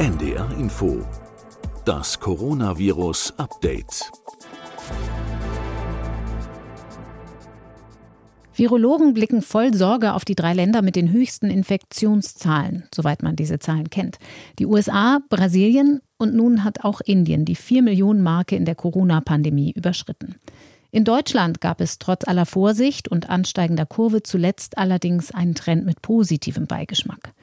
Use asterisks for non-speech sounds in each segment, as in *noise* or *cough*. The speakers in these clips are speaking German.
NDR Info. Das Coronavirus Update. Virologen blicken voll Sorge auf die drei Länder mit den höchsten Infektionszahlen, soweit man diese Zahlen kennt. Die USA, Brasilien und nun hat auch Indien die 4 Millionen Marke in der Corona-Pandemie überschritten. In Deutschland gab es trotz aller Vorsicht und ansteigender Kurve zuletzt allerdings einen Trend mit positivem Beigeschmack.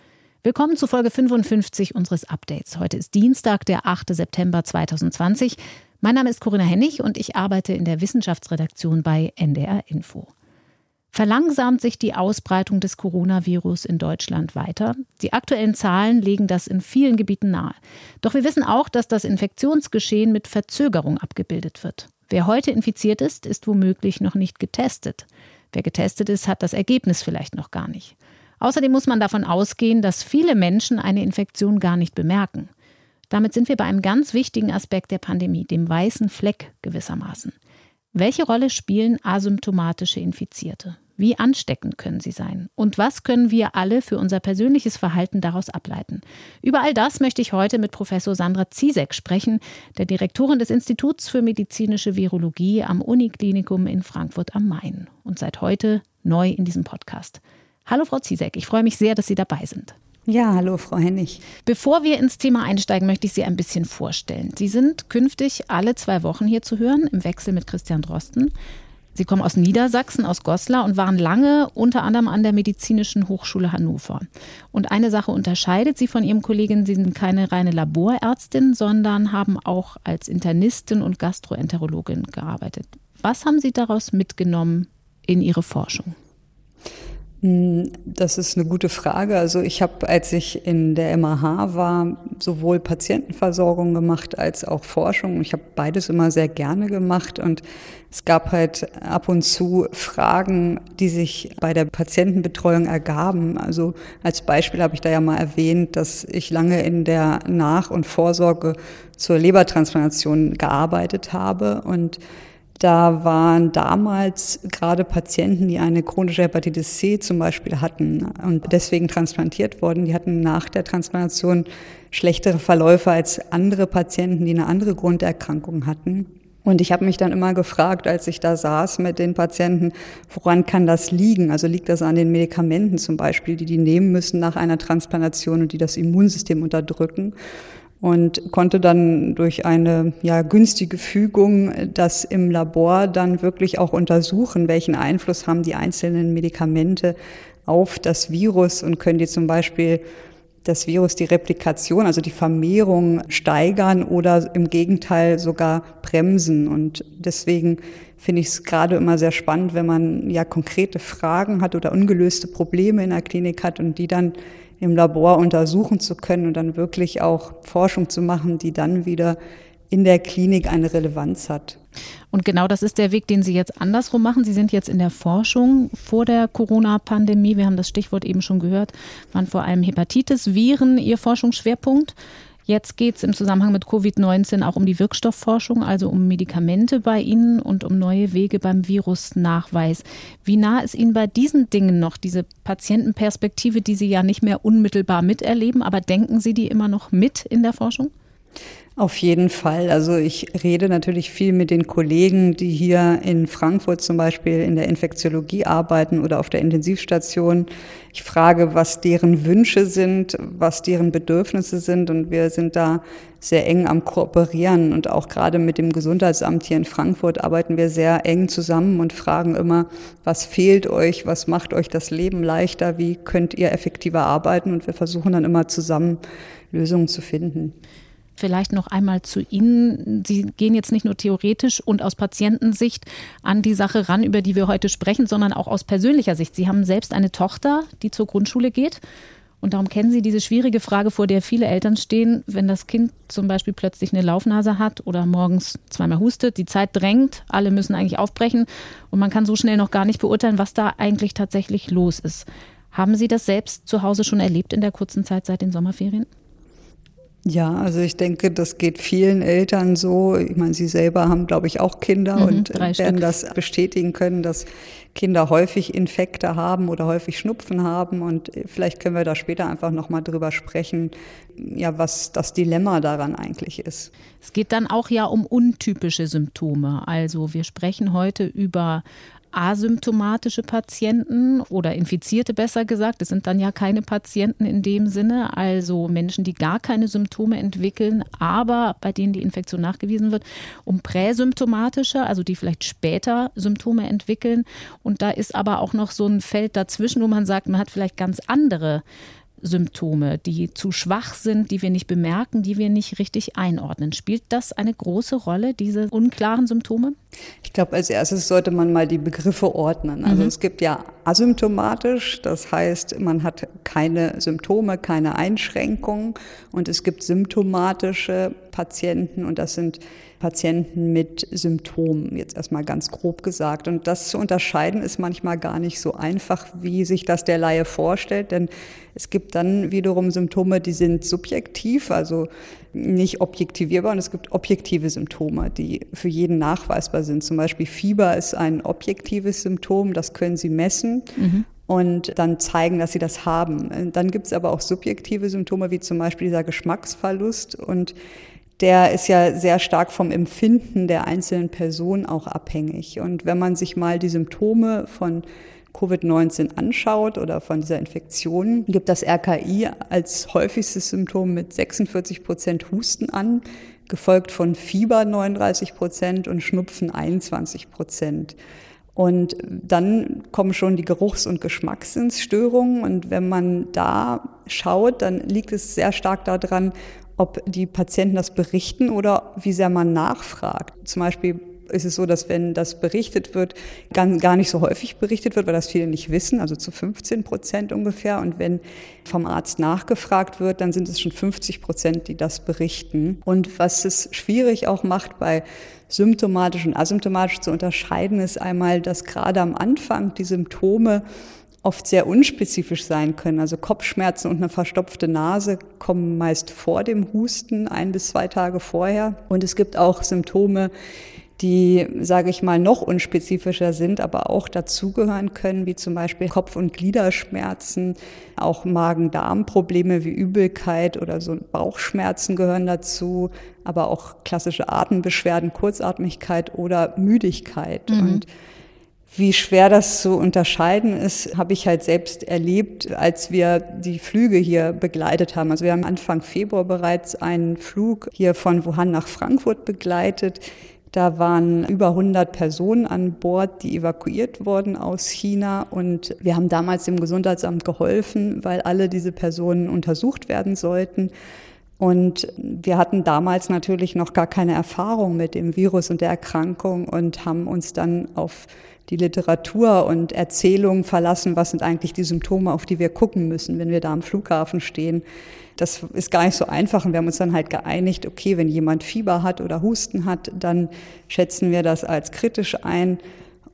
Willkommen zu Folge 55 unseres Updates. Heute ist Dienstag, der 8. September 2020. Mein Name ist Corinna Hennig und ich arbeite in der Wissenschaftsredaktion bei NDR Info. Verlangsamt sich die Ausbreitung des Coronavirus in Deutschland weiter? Die aktuellen Zahlen legen das in vielen Gebieten nahe. Doch wir wissen auch, dass das Infektionsgeschehen mit Verzögerung abgebildet wird. Wer heute infiziert ist, ist womöglich noch nicht getestet. Wer getestet ist, hat das Ergebnis vielleicht noch gar nicht. Außerdem muss man davon ausgehen, dass viele Menschen eine Infektion gar nicht bemerken. Damit sind wir bei einem ganz wichtigen Aspekt der Pandemie, dem weißen Fleck gewissermaßen. Welche Rolle spielen asymptomatische Infizierte? Wie ansteckend können sie sein? Und was können wir alle für unser persönliches Verhalten daraus ableiten? Über all das möchte ich heute mit Professor Sandra Ziesek sprechen, der Direktorin des Instituts für medizinische Virologie am Uniklinikum in Frankfurt am Main und seit heute neu in diesem Podcast. Hallo Frau Ziesek, ich freue mich sehr, dass Sie dabei sind. Ja, hallo Frau Hennig. Bevor wir ins Thema einsteigen, möchte ich Sie ein bisschen vorstellen. Sie sind künftig alle zwei Wochen hier zu hören, im Wechsel mit Christian Drosten. Sie kommen aus Niedersachsen, aus Goslar und waren lange unter anderem an der Medizinischen Hochschule Hannover. Und eine Sache unterscheidet Sie von Ihrem Kollegen, Sie sind keine reine Laborärztin, sondern haben auch als Internistin und Gastroenterologin gearbeitet. Was haben Sie daraus mitgenommen in Ihre Forschung? Hm, das ist eine gute Frage. Also ich habe, als ich in der MAH war, sowohl Patientenversorgung gemacht als auch Forschung. Ich habe beides immer sehr gerne gemacht und es gab halt ab und zu Fragen, die sich bei der Patientenbetreuung ergaben. Also als Beispiel habe ich da ja mal erwähnt, dass ich lange in der Nach- und Vorsorge zur Lebertransplantation gearbeitet habe und da waren damals gerade Patienten, die eine chronische Hepatitis C zum Beispiel hatten und deswegen transplantiert wurden, die hatten nach der Transplantation schlechtere Verläufe als andere Patienten, die eine andere Grunderkrankung hatten. Und ich habe mich dann immer gefragt, als ich da saß mit den Patienten, woran kann das liegen? Also liegt das an den Medikamenten zum Beispiel, die die nehmen müssen nach einer Transplantation und die das Immunsystem unterdrücken? Und konnte dann durch eine ja, günstige Fügung das im Labor dann wirklich auch untersuchen, welchen Einfluss haben die einzelnen Medikamente auf das Virus und können die zum Beispiel das Virus die Replikation, also die Vermehrung steigern oder im Gegenteil sogar bremsen. Und deswegen finde ich es gerade immer sehr spannend, wenn man ja konkrete Fragen hat oder ungelöste Probleme in der Klinik hat und die dann im Labor untersuchen zu können und dann wirklich auch Forschung zu machen, die dann wieder in der Klinik eine Relevanz hat. Und genau das ist der Weg, den Sie jetzt andersrum machen. Sie sind jetzt in der Forschung vor der Corona-Pandemie. Wir haben das Stichwort eben schon gehört, waren vor allem Hepatitis, Viren Ihr Forschungsschwerpunkt. Jetzt geht es im Zusammenhang mit Covid-19 auch um die Wirkstoffforschung, also um Medikamente bei Ihnen und um neue Wege beim Virusnachweis. Wie nah ist Ihnen bei diesen Dingen noch diese Patientenperspektive, die Sie ja nicht mehr unmittelbar miterleben, aber denken Sie die immer noch mit in der Forschung? Auf jeden Fall. Also ich rede natürlich viel mit den Kollegen, die hier in Frankfurt zum Beispiel in der Infektiologie arbeiten oder auf der Intensivstation. Ich frage, was deren Wünsche sind, was deren Bedürfnisse sind und wir sind da sehr eng am Kooperieren und auch gerade mit dem Gesundheitsamt hier in Frankfurt arbeiten wir sehr eng zusammen und fragen immer, was fehlt euch, was macht euch das Leben leichter, wie könnt ihr effektiver arbeiten und wir versuchen dann immer zusammen Lösungen zu finden. Vielleicht noch einmal zu Ihnen. Sie gehen jetzt nicht nur theoretisch und aus Patientensicht an die Sache ran, über die wir heute sprechen, sondern auch aus persönlicher Sicht. Sie haben selbst eine Tochter, die zur Grundschule geht. Und darum kennen Sie diese schwierige Frage, vor der viele Eltern stehen, wenn das Kind zum Beispiel plötzlich eine Laufnase hat oder morgens zweimal hustet, die Zeit drängt, alle müssen eigentlich aufbrechen und man kann so schnell noch gar nicht beurteilen, was da eigentlich tatsächlich los ist. Haben Sie das selbst zu Hause schon erlebt in der kurzen Zeit seit den Sommerferien? Ja, also ich denke, das geht vielen Eltern so. Ich meine, Sie selber haben, glaube ich, auch Kinder mhm, und werden Stück. das bestätigen können, dass Kinder häufig Infekte haben oder häufig Schnupfen haben. Und vielleicht können wir da später einfach nochmal drüber sprechen, ja, was das Dilemma daran eigentlich ist. Es geht dann auch ja um untypische Symptome. Also wir sprechen heute über asymptomatische Patienten oder Infizierte besser gesagt. Es sind dann ja keine Patienten in dem Sinne, also Menschen, die gar keine Symptome entwickeln, aber bei denen die Infektion nachgewiesen wird, um präsymptomatische, also die vielleicht später Symptome entwickeln. Und da ist aber auch noch so ein Feld dazwischen, wo man sagt, man hat vielleicht ganz andere Symptome, die zu schwach sind, die wir nicht bemerken, die wir nicht richtig einordnen. Spielt das eine große Rolle, diese unklaren Symptome? Ich glaube, als erstes sollte man mal die Begriffe ordnen. Also mhm. es gibt ja asymptomatisch, das heißt, man hat keine Symptome, keine Einschränkungen und es gibt symptomatische Patienten und das sind Patienten mit Symptomen, jetzt erstmal ganz grob gesagt. Und das zu unterscheiden ist manchmal gar nicht so einfach, wie sich das der Laie vorstellt, denn es gibt dann wiederum Symptome, die sind subjektiv, also nicht objektivierbar und es gibt objektive Symptome, die für jeden nachweisbar sind. Zum Beispiel Fieber ist ein objektives Symptom, das können Sie messen. Mhm und dann zeigen, dass sie das haben. Dann gibt es aber auch subjektive Symptome, wie zum Beispiel dieser Geschmacksverlust. Und der ist ja sehr stark vom Empfinden der einzelnen Person auch abhängig. Und wenn man sich mal die Symptome von Covid-19 anschaut oder von dieser Infektion, gibt das RKI als häufigstes Symptom mit 46 Prozent Husten an, gefolgt von Fieber 39 Prozent und Schnupfen 21 Prozent. Und dann kommen schon die Geruchs- und Geschmacksstörungen. Und wenn man da schaut, dann liegt es sehr stark daran, ob die Patienten das berichten oder wie sehr man nachfragt. Zum Beispiel ist es so, dass wenn das berichtet wird, gar nicht so häufig berichtet wird, weil das viele nicht wissen, also zu 15 Prozent ungefähr. Und wenn vom Arzt nachgefragt wird, dann sind es schon 50 Prozent, die das berichten. Und was es schwierig auch macht bei symptomatisch und asymptomatisch zu unterscheiden, ist einmal, dass gerade am Anfang die Symptome oft sehr unspezifisch sein können. Also Kopfschmerzen und eine verstopfte Nase kommen meist vor dem Husten, ein bis zwei Tage vorher. Und es gibt auch Symptome, die, sage ich mal, noch unspezifischer sind, aber auch dazugehören können, wie zum Beispiel Kopf- und Gliederschmerzen, auch Magen-Darm-Probleme wie Übelkeit oder so Bauchschmerzen gehören dazu, aber auch klassische Atembeschwerden, Kurzatmigkeit oder Müdigkeit. Mhm. Und wie schwer das zu unterscheiden ist, habe ich halt selbst erlebt, als wir die Flüge hier begleitet haben. Also wir haben Anfang Februar bereits einen Flug hier von Wuhan nach Frankfurt begleitet. Da waren über 100 Personen an Bord, die evakuiert wurden aus China. Und wir haben damals dem Gesundheitsamt geholfen, weil alle diese Personen untersucht werden sollten. Und wir hatten damals natürlich noch gar keine Erfahrung mit dem Virus und der Erkrankung und haben uns dann auf die Literatur und Erzählungen verlassen, was sind eigentlich die Symptome, auf die wir gucken müssen, wenn wir da am Flughafen stehen. Das ist gar nicht so einfach und wir haben uns dann halt geeinigt, okay, wenn jemand Fieber hat oder Husten hat, dann schätzen wir das als kritisch ein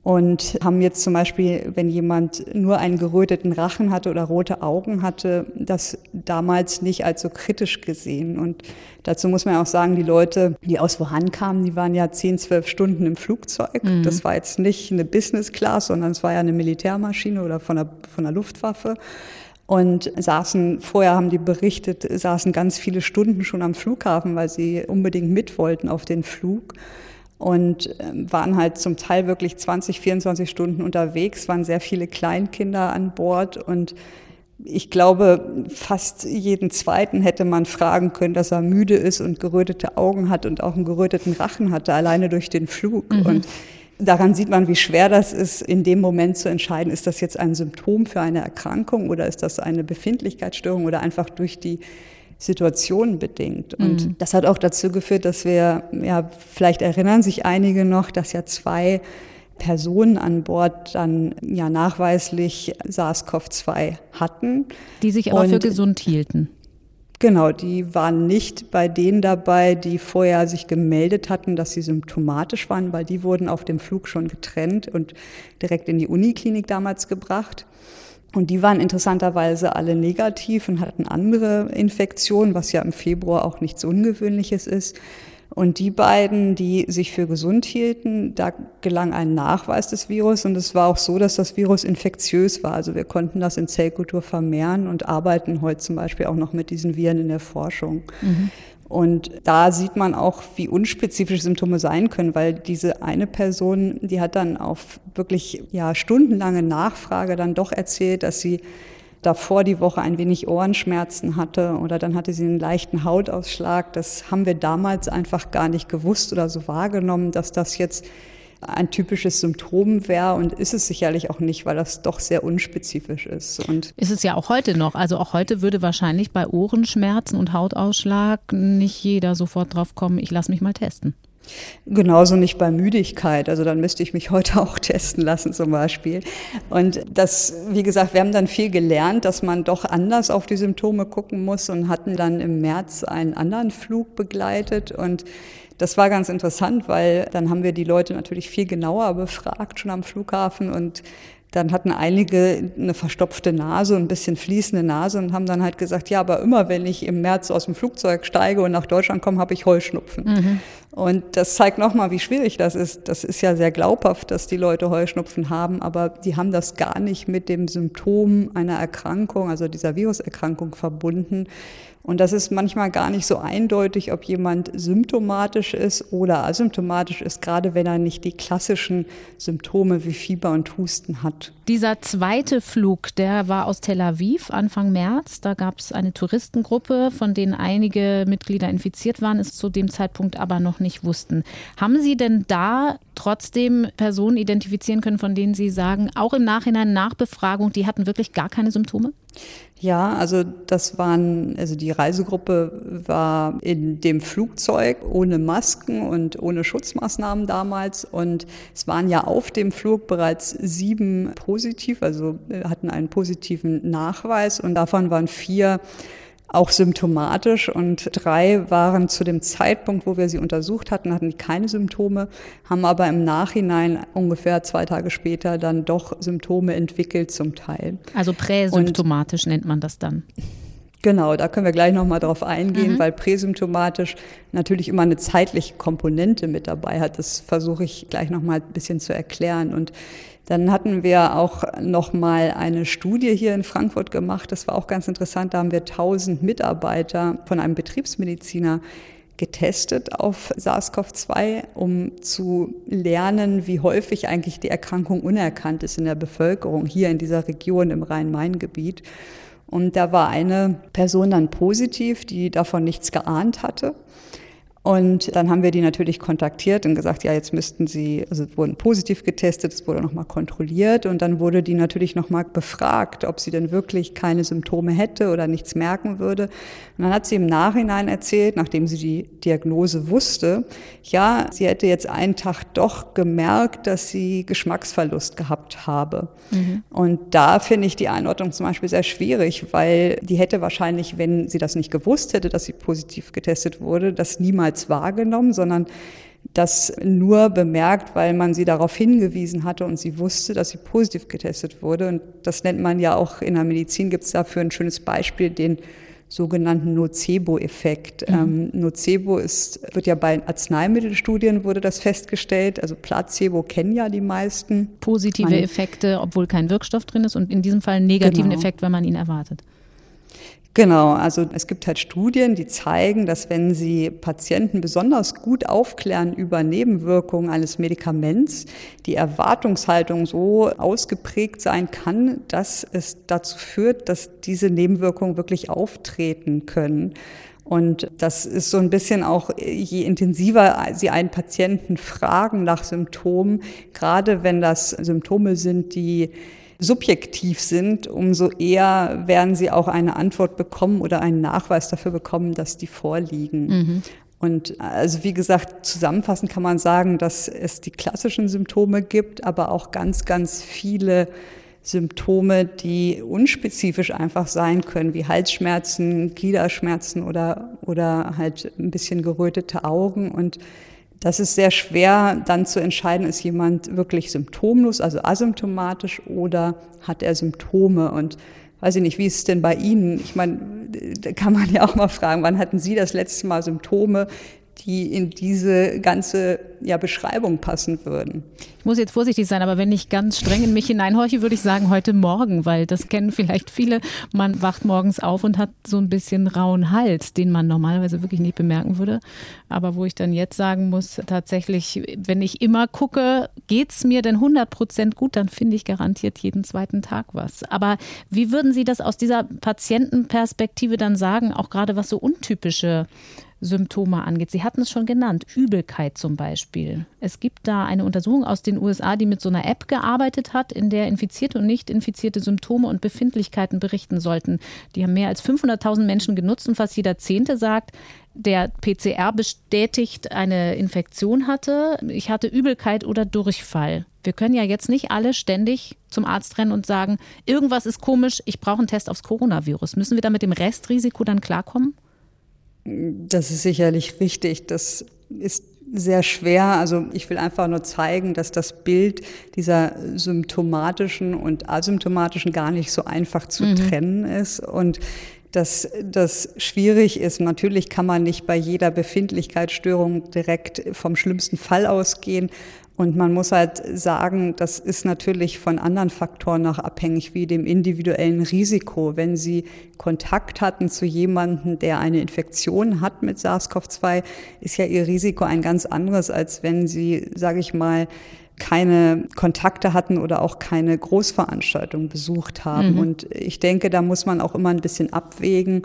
und haben jetzt zum Beispiel, wenn jemand nur einen geröteten Rachen hatte oder rote Augen hatte, das damals nicht als so kritisch gesehen. Und dazu muss man auch sagen, die Leute, die aus Wuhan kamen, die waren ja zehn, zwölf Stunden im Flugzeug. Mhm. Das war jetzt nicht eine Business Class, sondern es war ja eine Militärmaschine oder von der, von der Luftwaffe und saßen, vorher haben die berichtet, saßen ganz viele Stunden schon am Flughafen, weil sie unbedingt mit wollten auf den Flug und ähm, waren halt zum Teil wirklich 20, 24 Stunden unterwegs, waren sehr viele Kleinkinder an Bord und ich glaube, fast jeden zweiten hätte man fragen können, dass er müde ist und gerötete Augen hat und auch einen geröteten Rachen hatte, alleine durch den Flug. Mhm. Und daran sieht man, wie schwer das ist, in dem Moment zu entscheiden, ist das jetzt ein Symptom für eine Erkrankung oder ist das eine Befindlichkeitsstörung oder einfach durch die Situationen bedingt. Und mhm. das hat auch dazu geführt, dass wir, ja, vielleicht erinnern sich einige noch, dass ja zwei Personen an Bord dann ja nachweislich SARS-CoV-2 hatten. Die sich aber Und, für gesund hielten. Genau, die waren nicht bei denen dabei, die vorher sich gemeldet hatten, dass sie symptomatisch waren, weil die wurden auf dem Flug schon getrennt und direkt in die Uniklinik damals gebracht. Und die waren interessanterweise alle negativ und hatten andere Infektionen, was ja im Februar auch nichts Ungewöhnliches ist. Und die beiden, die sich für gesund hielten, da gelang ein Nachweis des Virus. Und es war auch so, dass das Virus infektiös war. Also wir konnten das in Zellkultur vermehren und arbeiten heute zum Beispiel auch noch mit diesen Viren in der Forschung. Mhm. Und da sieht man auch, wie unspezifisch Symptome sein können, weil diese eine Person, die hat dann auf wirklich ja stundenlange Nachfrage dann doch erzählt, dass sie davor die Woche ein wenig Ohrenschmerzen hatte oder dann hatte sie einen leichten Hautausschlag. Das haben wir damals einfach gar nicht gewusst oder so wahrgenommen, dass das jetzt ein typisches Symptom wäre und ist es sicherlich auch nicht, weil das doch sehr unspezifisch ist. Und ist es ja auch heute noch. Also auch heute würde wahrscheinlich bei Ohrenschmerzen und Hautausschlag nicht jeder sofort drauf kommen, ich lasse mich mal testen. Genauso nicht bei Müdigkeit. Also dann müsste ich mich heute auch testen lassen zum Beispiel. Und das, wie gesagt, wir haben dann viel gelernt, dass man doch anders auf die Symptome gucken muss und hatten dann im März einen anderen Flug begleitet und das war ganz interessant, weil dann haben wir die Leute natürlich viel genauer befragt schon am Flughafen und dann hatten einige eine verstopfte Nase und ein bisschen fließende Nase und haben dann halt gesagt, ja, aber immer wenn ich im März aus dem Flugzeug steige und nach Deutschland komme, habe ich Heuschnupfen. Mhm. Und das zeigt nochmal, wie schwierig das ist. Das ist ja sehr glaubhaft, dass die Leute Heuschnupfen haben, aber die haben das gar nicht mit dem Symptom einer Erkrankung, also dieser Viruserkrankung verbunden. Und das ist manchmal gar nicht so eindeutig, ob jemand symptomatisch ist oder asymptomatisch ist, gerade wenn er nicht die klassischen Symptome wie Fieber und Husten hat. Dieser zweite Flug, der war aus Tel Aviv Anfang März. Da gab es eine Touristengruppe, von denen einige Mitglieder infiziert waren, es zu dem Zeitpunkt aber noch nicht wussten. Haben Sie denn da trotzdem Personen identifizieren können, von denen Sie sagen, auch im Nachhinein nach Befragung, die hatten wirklich gar keine Symptome? Ja, also das waren, also die Reisegruppe war in dem Flugzeug ohne Masken und ohne Schutzmaßnahmen damals. Und es waren ja auf dem Flug bereits sieben positiv, also hatten einen positiven Nachweis und davon waren vier auch symptomatisch und drei waren zu dem Zeitpunkt, wo wir sie untersucht hatten, hatten keine Symptome, haben aber im Nachhinein ungefähr zwei Tage später dann doch Symptome entwickelt zum Teil. Also präsymptomatisch nennt man das dann. Genau, da können wir gleich nochmal drauf eingehen, mhm. weil präsymptomatisch natürlich immer eine zeitliche Komponente mit dabei hat. Das versuche ich gleich nochmal ein bisschen zu erklären. Und dann hatten wir auch noch mal eine Studie hier in Frankfurt gemacht. Das war auch ganz interessant. Da haben wir 1000 Mitarbeiter von einem Betriebsmediziner getestet auf SARS-CoV-2, um zu lernen, wie häufig eigentlich die Erkrankung unerkannt ist in der Bevölkerung hier in dieser Region im Rhein-Main-Gebiet. Und da war eine Person dann positiv, die davon nichts geahnt hatte. Und dann haben wir die natürlich kontaktiert und gesagt, ja, jetzt müssten sie, also wurden positiv getestet, es wurde nochmal kontrolliert und dann wurde die natürlich nochmal befragt, ob sie denn wirklich keine Symptome hätte oder nichts merken würde. Und dann hat sie im Nachhinein erzählt, nachdem sie die Diagnose wusste, ja, sie hätte jetzt einen Tag doch gemerkt, dass sie Geschmacksverlust gehabt habe. Mhm. Und da finde ich die Einordnung zum Beispiel sehr schwierig, weil die hätte wahrscheinlich, wenn sie das nicht gewusst hätte, dass sie positiv getestet wurde, das niemals als wahrgenommen, sondern das nur bemerkt, weil man sie darauf hingewiesen hatte und sie wusste, dass sie positiv getestet wurde. Und das nennt man ja auch in der Medizin, gibt es dafür ein schönes Beispiel, den sogenannten Nocebo-Effekt. Mhm. Ähm, Nocebo ist, wird ja bei Arzneimittelstudien wurde das festgestellt. Also Placebo kennen ja die meisten. Positive man, Effekte, obwohl kein Wirkstoff drin ist und in diesem Fall einen negativen genau. Effekt, wenn man ihn erwartet. Genau, also es gibt halt Studien, die zeigen, dass wenn Sie Patienten besonders gut aufklären über Nebenwirkungen eines Medikaments, die Erwartungshaltung so ausgeprägt sein kann, dass es dazu führt, dass diese Nebenwirkungen wirklich auftreten können. Und das ist so ein bisschen auch, je intensiver Sie einen Patienten fragen nach Symptomen, gerade wenn das Symptome sind, die subjektiv sind, umso eher werden sie auch eine Antwort bekommen oder einen Nachweis dafür bekommen, dass die vorliegen. Mhm. Und also wie gesagt, zusammenfassend kann man sagen, dass es die klassischen Symptome gibt, aber auch ganz, ganz viele Symptome, die unspezifisch einfach sein können, wie Halsschmerzen, Gliederschmerzen oder, oder halt ein bisschen gerötete Augen. Und das ist sehr schwer dann zu entscheiden, ist jemand wirklich symptomlos, also asymptomatisch oder hat er Symptome und weiß ich nicht, wie ist es denn bei Ihnen? Ich meine, da kann man ja auch mal fragen, wann hatten Sie das letzte Mal Symptome? Die in diese ganze ja, Beschreibung passen würden. Ich muss jetzt vorsichtig sein, aber wenn ich ganz streng in mich hineinhorche, würde ich sagen heute Morgen, weil das kennen vielleicht viele. Man wacht morgens auf und hat so ein bisschen rauen Hals, den man normalerweise wirklich nicht bemerken würde. Aber wo ich dann jetzt sagen muss, tatsächlich, wenn ich immer gucke, geht es mir denn 100 Prozent gut, dann finde ich garantiert jeden zweiten Tag was. Aber wie würden Sie das aus dieser Patientenperspektive dann sagen, auch gerade was so untypische Symptome angeht. Sie hatten es schon genannt, Übelkeit zum Beispiel. Es gibt da eine Untersuchung aus den USA, die mit so einer App gearbeitet hat, in der infizierte und nicht infizierte Symptome und Befindlichkeiten berichten sollten. Die haben mehr als 500.000 Menschen genutzt und fast jeder Zehnte sagt, der PCR bestätigt eine Infektion hatte. Ich hatte Übelkeit oder Durchfall. Wir können ja jetzt nicht alle ständig zum Arzt rennen und sagen, irgendwas ist komisch, ich brauche einen Test aufs Coronavirus. Müssen wir da mit dem Restrisiko dann klarkommen? Das ist sicherlich richtig. Das ist sehr schwer. Also ich will einfach nur zeigen, dass das Bild dieser symptomatischen und asymptomatischen gar nicht so einfach zu mhm. trennen ist und dass das schwierig ist. Natürlich kann man nicht bei jeder Befindlichkeitsstörung direkt vom schlimmsten Fall ausgehen, und man muss halt sagen, das ist natürlich von anderen Faktoren noch abhängig, wie dem individuellen Risiko. Wenn Sie Kontakt hatten zu jemandem, der eine Infektion hat mit SARS-CoV-2, ist ja Ihr Risiko ein ganz anderes, als wenn Sie, sage ich mal, keine Kontakte hatten oder auch keine Großveranstaltung besucht haben. Mhm. Und ich denke, da muss man auch immer ein bisschen abwägen,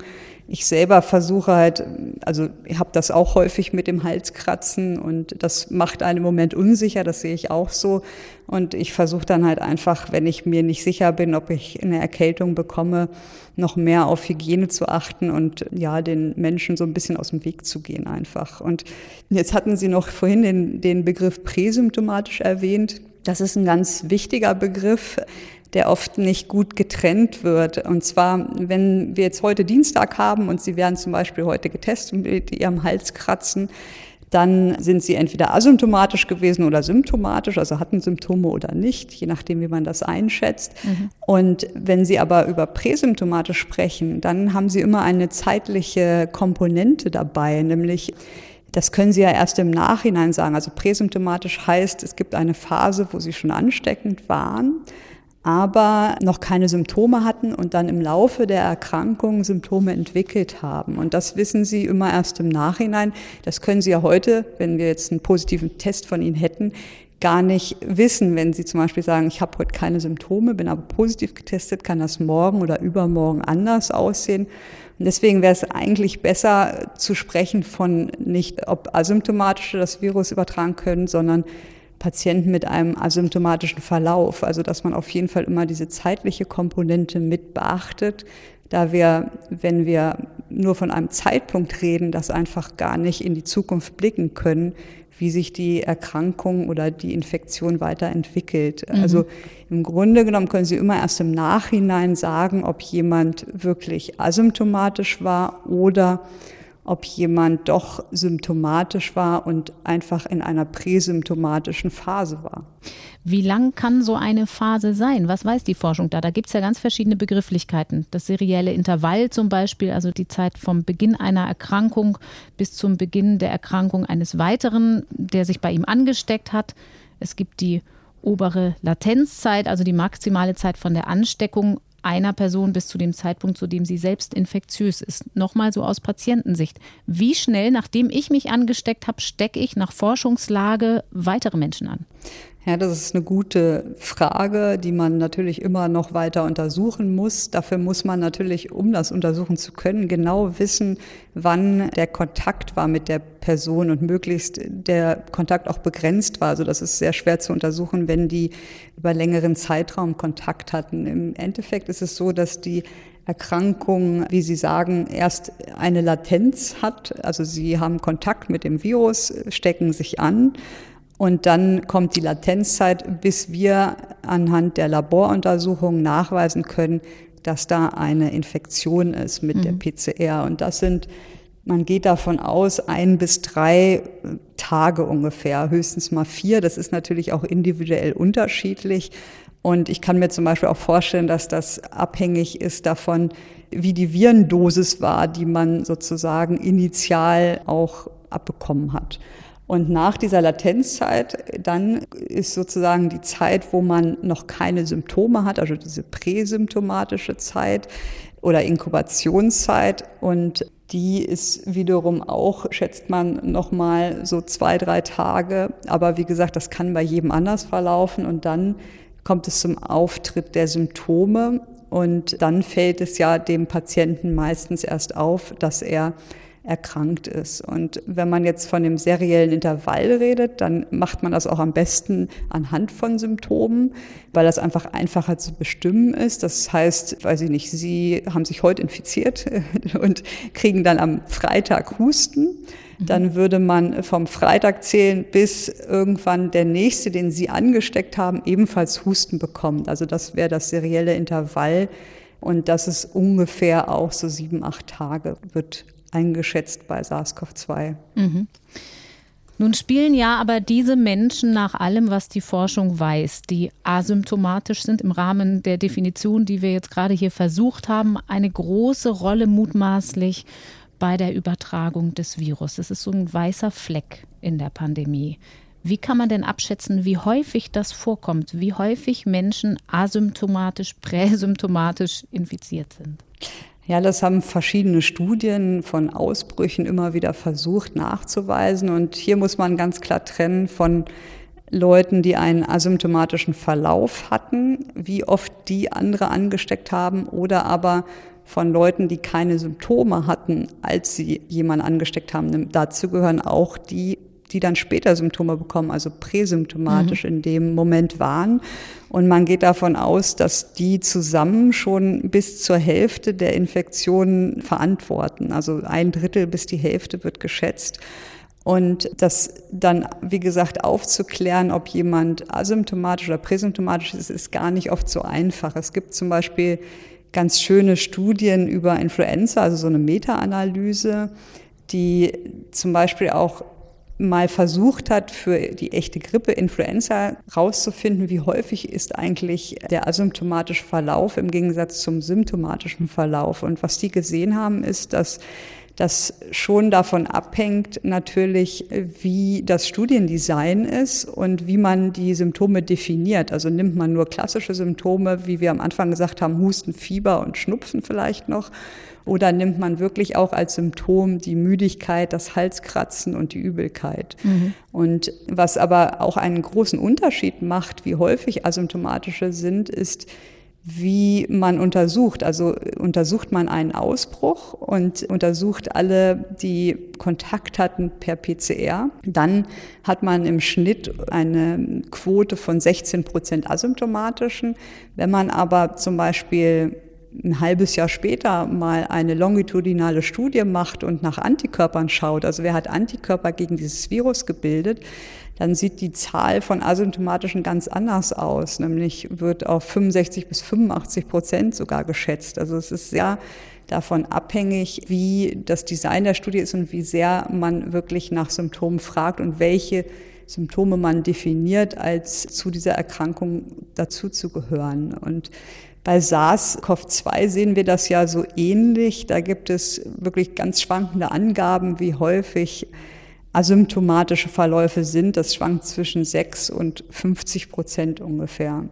ich selber versuche halt, also ich habe das auch häufig mit dem Halskratzen und das macht einen im Moment unsicher, das sehe ich auch so. Und ich versuche dann halt einfach, wenn ich mir nicht sicher bin, ob ich eine Erkältung bekomme, noch mehr auf Hygiene zu achten und ja, den Menschen so ein bisschen aus dem Weg zu gehen einfach. Und jetzt hatten Sie noch vorhin den, den Begriff präsymptomatisch erwähnt. Das ist ein ganz wichtiger Begriff der oft nicht gut getrennt wird. Und zwar, wenn wir jetzt heute Dienstag haben und Sie werden zum Beispiel heute getestet mit Ihrem Hals kratzen, dann sind sie entweder asymptomatisch gewesen oder symptomatisch, also hatten Symptome oder nicht, je nachdem, wie man das einschätzt. Mhm. Und wenn Sie aber über präsymptomatisch sprechen, dann haben Sie immer eine zeitliche Komponente dabei, nämlich das können Sie ja erst im Nachhinein sagen. Also präsymptomatisch heißt, es gibt eine Phase, wo Sie schon ansteckend waren aber noch keine Symptome hatten und dann im Laufe der Erkrankung Symptome entwickelt haben. Und das wissen Sie immer erst im Nachhinein. Das können Sie ja heute, wenn wir jetzt einen positiven Test von Ihnen hätten, gar nicht wissen, wenn Sie zum Beispiel sagen, ich habe heute keine Symptome, bin aber positiv getestet, kann das morgen oder übermorgen anders aussehen. Und deswegen wäre es eigentlich besser zu sprechen von nicht, ob asymptomatische das Virus übertragen können, sondern Patienten mit einem asymptomatischen Verlauf. Also dass man auf jeden Fall immer diese zeitliche Komponente mit beachtet, da wir, wenn wir nur von einem Zeitpunkt reden, das einfach gar nicht in die Zukunft blicken können, wie sich die Erkrankung oder die Infektion weiterentwickelt. Mhm. Also im Grunde genommen können Sie immer erst im Nachhinein sagen, ob jemand wirklich asymptomatisch war oder ob jemand doch symptomatisch war und einfach in einer präsymptomatischen Phase war. Wie lang kann so eine Phase sein? Was weiß die Forschung da? Da gibt es ja ganz verschiedene Begrifflichkeiten. Das serielle Intervall zum Beispiel, also die Zeit vom Beginn einer Erkrankung bis zum Beginn der Erkrankung eines weiteren, der sich bei ihm angesteckt hat. Es gibt die obere Latenzzeit, also die maximale Zeit von der Ansteckung einer Person bis zu dem Zeitpunkt, zu dem sie selbst infektiös ist. Nochmal so aus Patientensicht. Wie schnell, nachdem ich mich angesteckt habe, stecke ich nach Forschungslage weitere Menschen an? Ja, das ist eine gute Frage, die man natürlich immer noch weiter untersuchen muss. Dafür muss man natürlich, um das untersuchen zu können, genau wissen, wann der Kontakt war mit der Person und möglichst der Kontakt auch begrenzt war. Also das ist sehr schwer zu untersuchen, wenn die über längeren Zeitraum Kontakt hatten. Im Endeffekt ist es so, dass die Erkrankung, wie Sie sagen, erst eine Latenz hat. Also Sie haben Kontakt mit dem Virus, stecken sich an und dann kommt die Latenzzeit, bis wir anhand der Laboruntersuchungen nachweisen können, dass da eine Infektion ist mit mhm. der PCR. Und das sind, man geht davon aus, ein bis drei Tage ungefähr, höchstens mal vier. Das ist natürlich auch individuell unterschiedlich. Und ich kann mir zum Beispiel auch vorstellen, dass das abhängig ist davon, wie die Virendosis war, die man sozusagen initial auch abbekommen hat. Und nach dieser Latenzzeit, dann ist sozusagen die Zeit, wo man noch keine Symptome hat, also diese präsymptomatische Zeit oder Inkubationszeit. Und die ist wiederum auch, schätzt man, nochmal so zwei, drei Tage. Aber wie gesagt, das kann bei jedem anders verlaufen. Und dann kommt es zum Auftritt der Symptome. Und dann fällt es ja dem Patienten meistens erst auf, dass er erkrankt ist. Und wenn man jetzt von dem seriellen Intervall redet, dann macht man das auch am besten anhand von Symptomen, weil das einfach einfacher zu bestimmen ist. Das heißt, weiß ich nicht, Sie haben sich heute infiziert *laughs* und kriegen dann am Freitag Husten. Dann würde man vom Freitag zählen, bis irgendwann der nächste, den Sie angesteckt haben, ebenfalls Husten bekommt. Also das wäre das serielle Intervall. Und das ist ungefähr auch so sieben, acht Tage, wird eingeschätzt bei SARS-CoV-2. Mhm. Nun spielen ja aber diese Menschen nach allem, was die Forschung weiß, die asymptomatisch sind im Rahmen der Definition, die wir jetzt gerade hier versucht haben, eine große Rolle mutmaßlich bei der Übertragung des Virus. Das ist so ein weißer Fleck in der Pandemie. Wie kann man denn abschätzen, wie häufig das vorkommt, wie häufig Menschen asymptomatisch, präsymptomatisch infiziert sind? Ja, das haben verschiedene Studien von Ausbrüchen immer wieder versucht nachzuweisen. Und hier muss man ganz klar trennen von Leuten, die einen asymptomatischen Verlauf hatten, wie oft die andere angesteckt haben, oder aber von Leuten, die keine Symptome hatten, als sie jemanden angesteckt haben. Dazu gehören auch die die dann später Symptome bekommen, also präsymptomatisch mhm. in dem Moment waren. Und man geht davon aus, dass die zusammen schon bis zur Hälfte der Infektionen verantworten. Also ein Drittel bis die Hälfte wird geschätzt. Und das dann, wie gesagt, aufzuklären, ob jemand asymptomatisch oder präsymptomatisch ist, ist gar nicht oft so einfach. Es gibt zum Beispiel ganz schöne Studien über Influenza, also so eine Meta-Analyse, die zum Beispiel auch mal versucht hat, für die echte Grippe, Influenza rauszufinden, wie häufig ist eigentlich der asymptomatische Verlauf im Gegensatz zum symptomatischen Verlauf. Und was die gesehen haben, ist, dass das schon davon abhängt natürlich, wie das Studiendesign ist und wie man die Symptome definiert. Also nimmt man nur klassische Symptome, wie wir am Anfang gesagt haben, Husten, Fieber und Schnupfen vielleicht noch, oder nimmt man wirklich auch als Symptom die Müdigkeit, das Halskratzen und die Übelkeit? Mhm. Und was aber auch einen großen Unterschied macht, wie häufig asymptomatische sind, ist, wie man untersucht. Also untersucht man einen Ausbruch und untersucht alle, die Kontakt hatten per PCR. Dann hat man im Schnitt eine Quote von 16 Prozent asymptomatischen. Wenn man aber zum Beispiel ein halbes Jahr später mal eine longitudinale Studie macht und nach Antikörpern schaut, also wer hat Antikörper gegen dieses Virus gebildet, dann sieht die Zahl von asymptomatischen ganz anders aus. Nämlich wird auf 65 bis 85 Prozent sogar geschätzt. Also es ist sehr davon abhängig, wie das Design der Studie ist und wie sehr man wirklich nach Symptomen fragt und welche Symptome man definiert, als zu dieser Erkrankung dazu zu gehören. Und bei SARS-CoV-2 sehen wir das ja so ähnlich. Da gibt es wirklich ganz schwankende Angaben, wie häufig asymptomatische Verläufe sind. Das schwankt zwischen 6 und 50 Prozent ungefähr.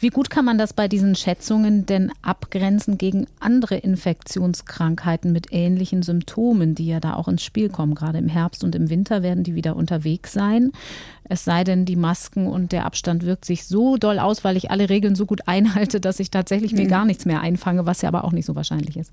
Wie gut kann man das bei diesen Schätzungen denn abgrenzen gegen andere Infektionskrankheiten mit ähnlichen Symptomen, die ja da auch ins Spiel kommen? Gerade im Herbst und im Winter werden die wieder unterwegs sein. Es sei denn, die Masken und der Abstand wirkt sich so doll aus, weil ich alle Regeln so gut einhalte, dass ich tatsächlich mir mhm. gar nichts mehr einfange, was ja aber auch nicht so wahrscheinlich ist.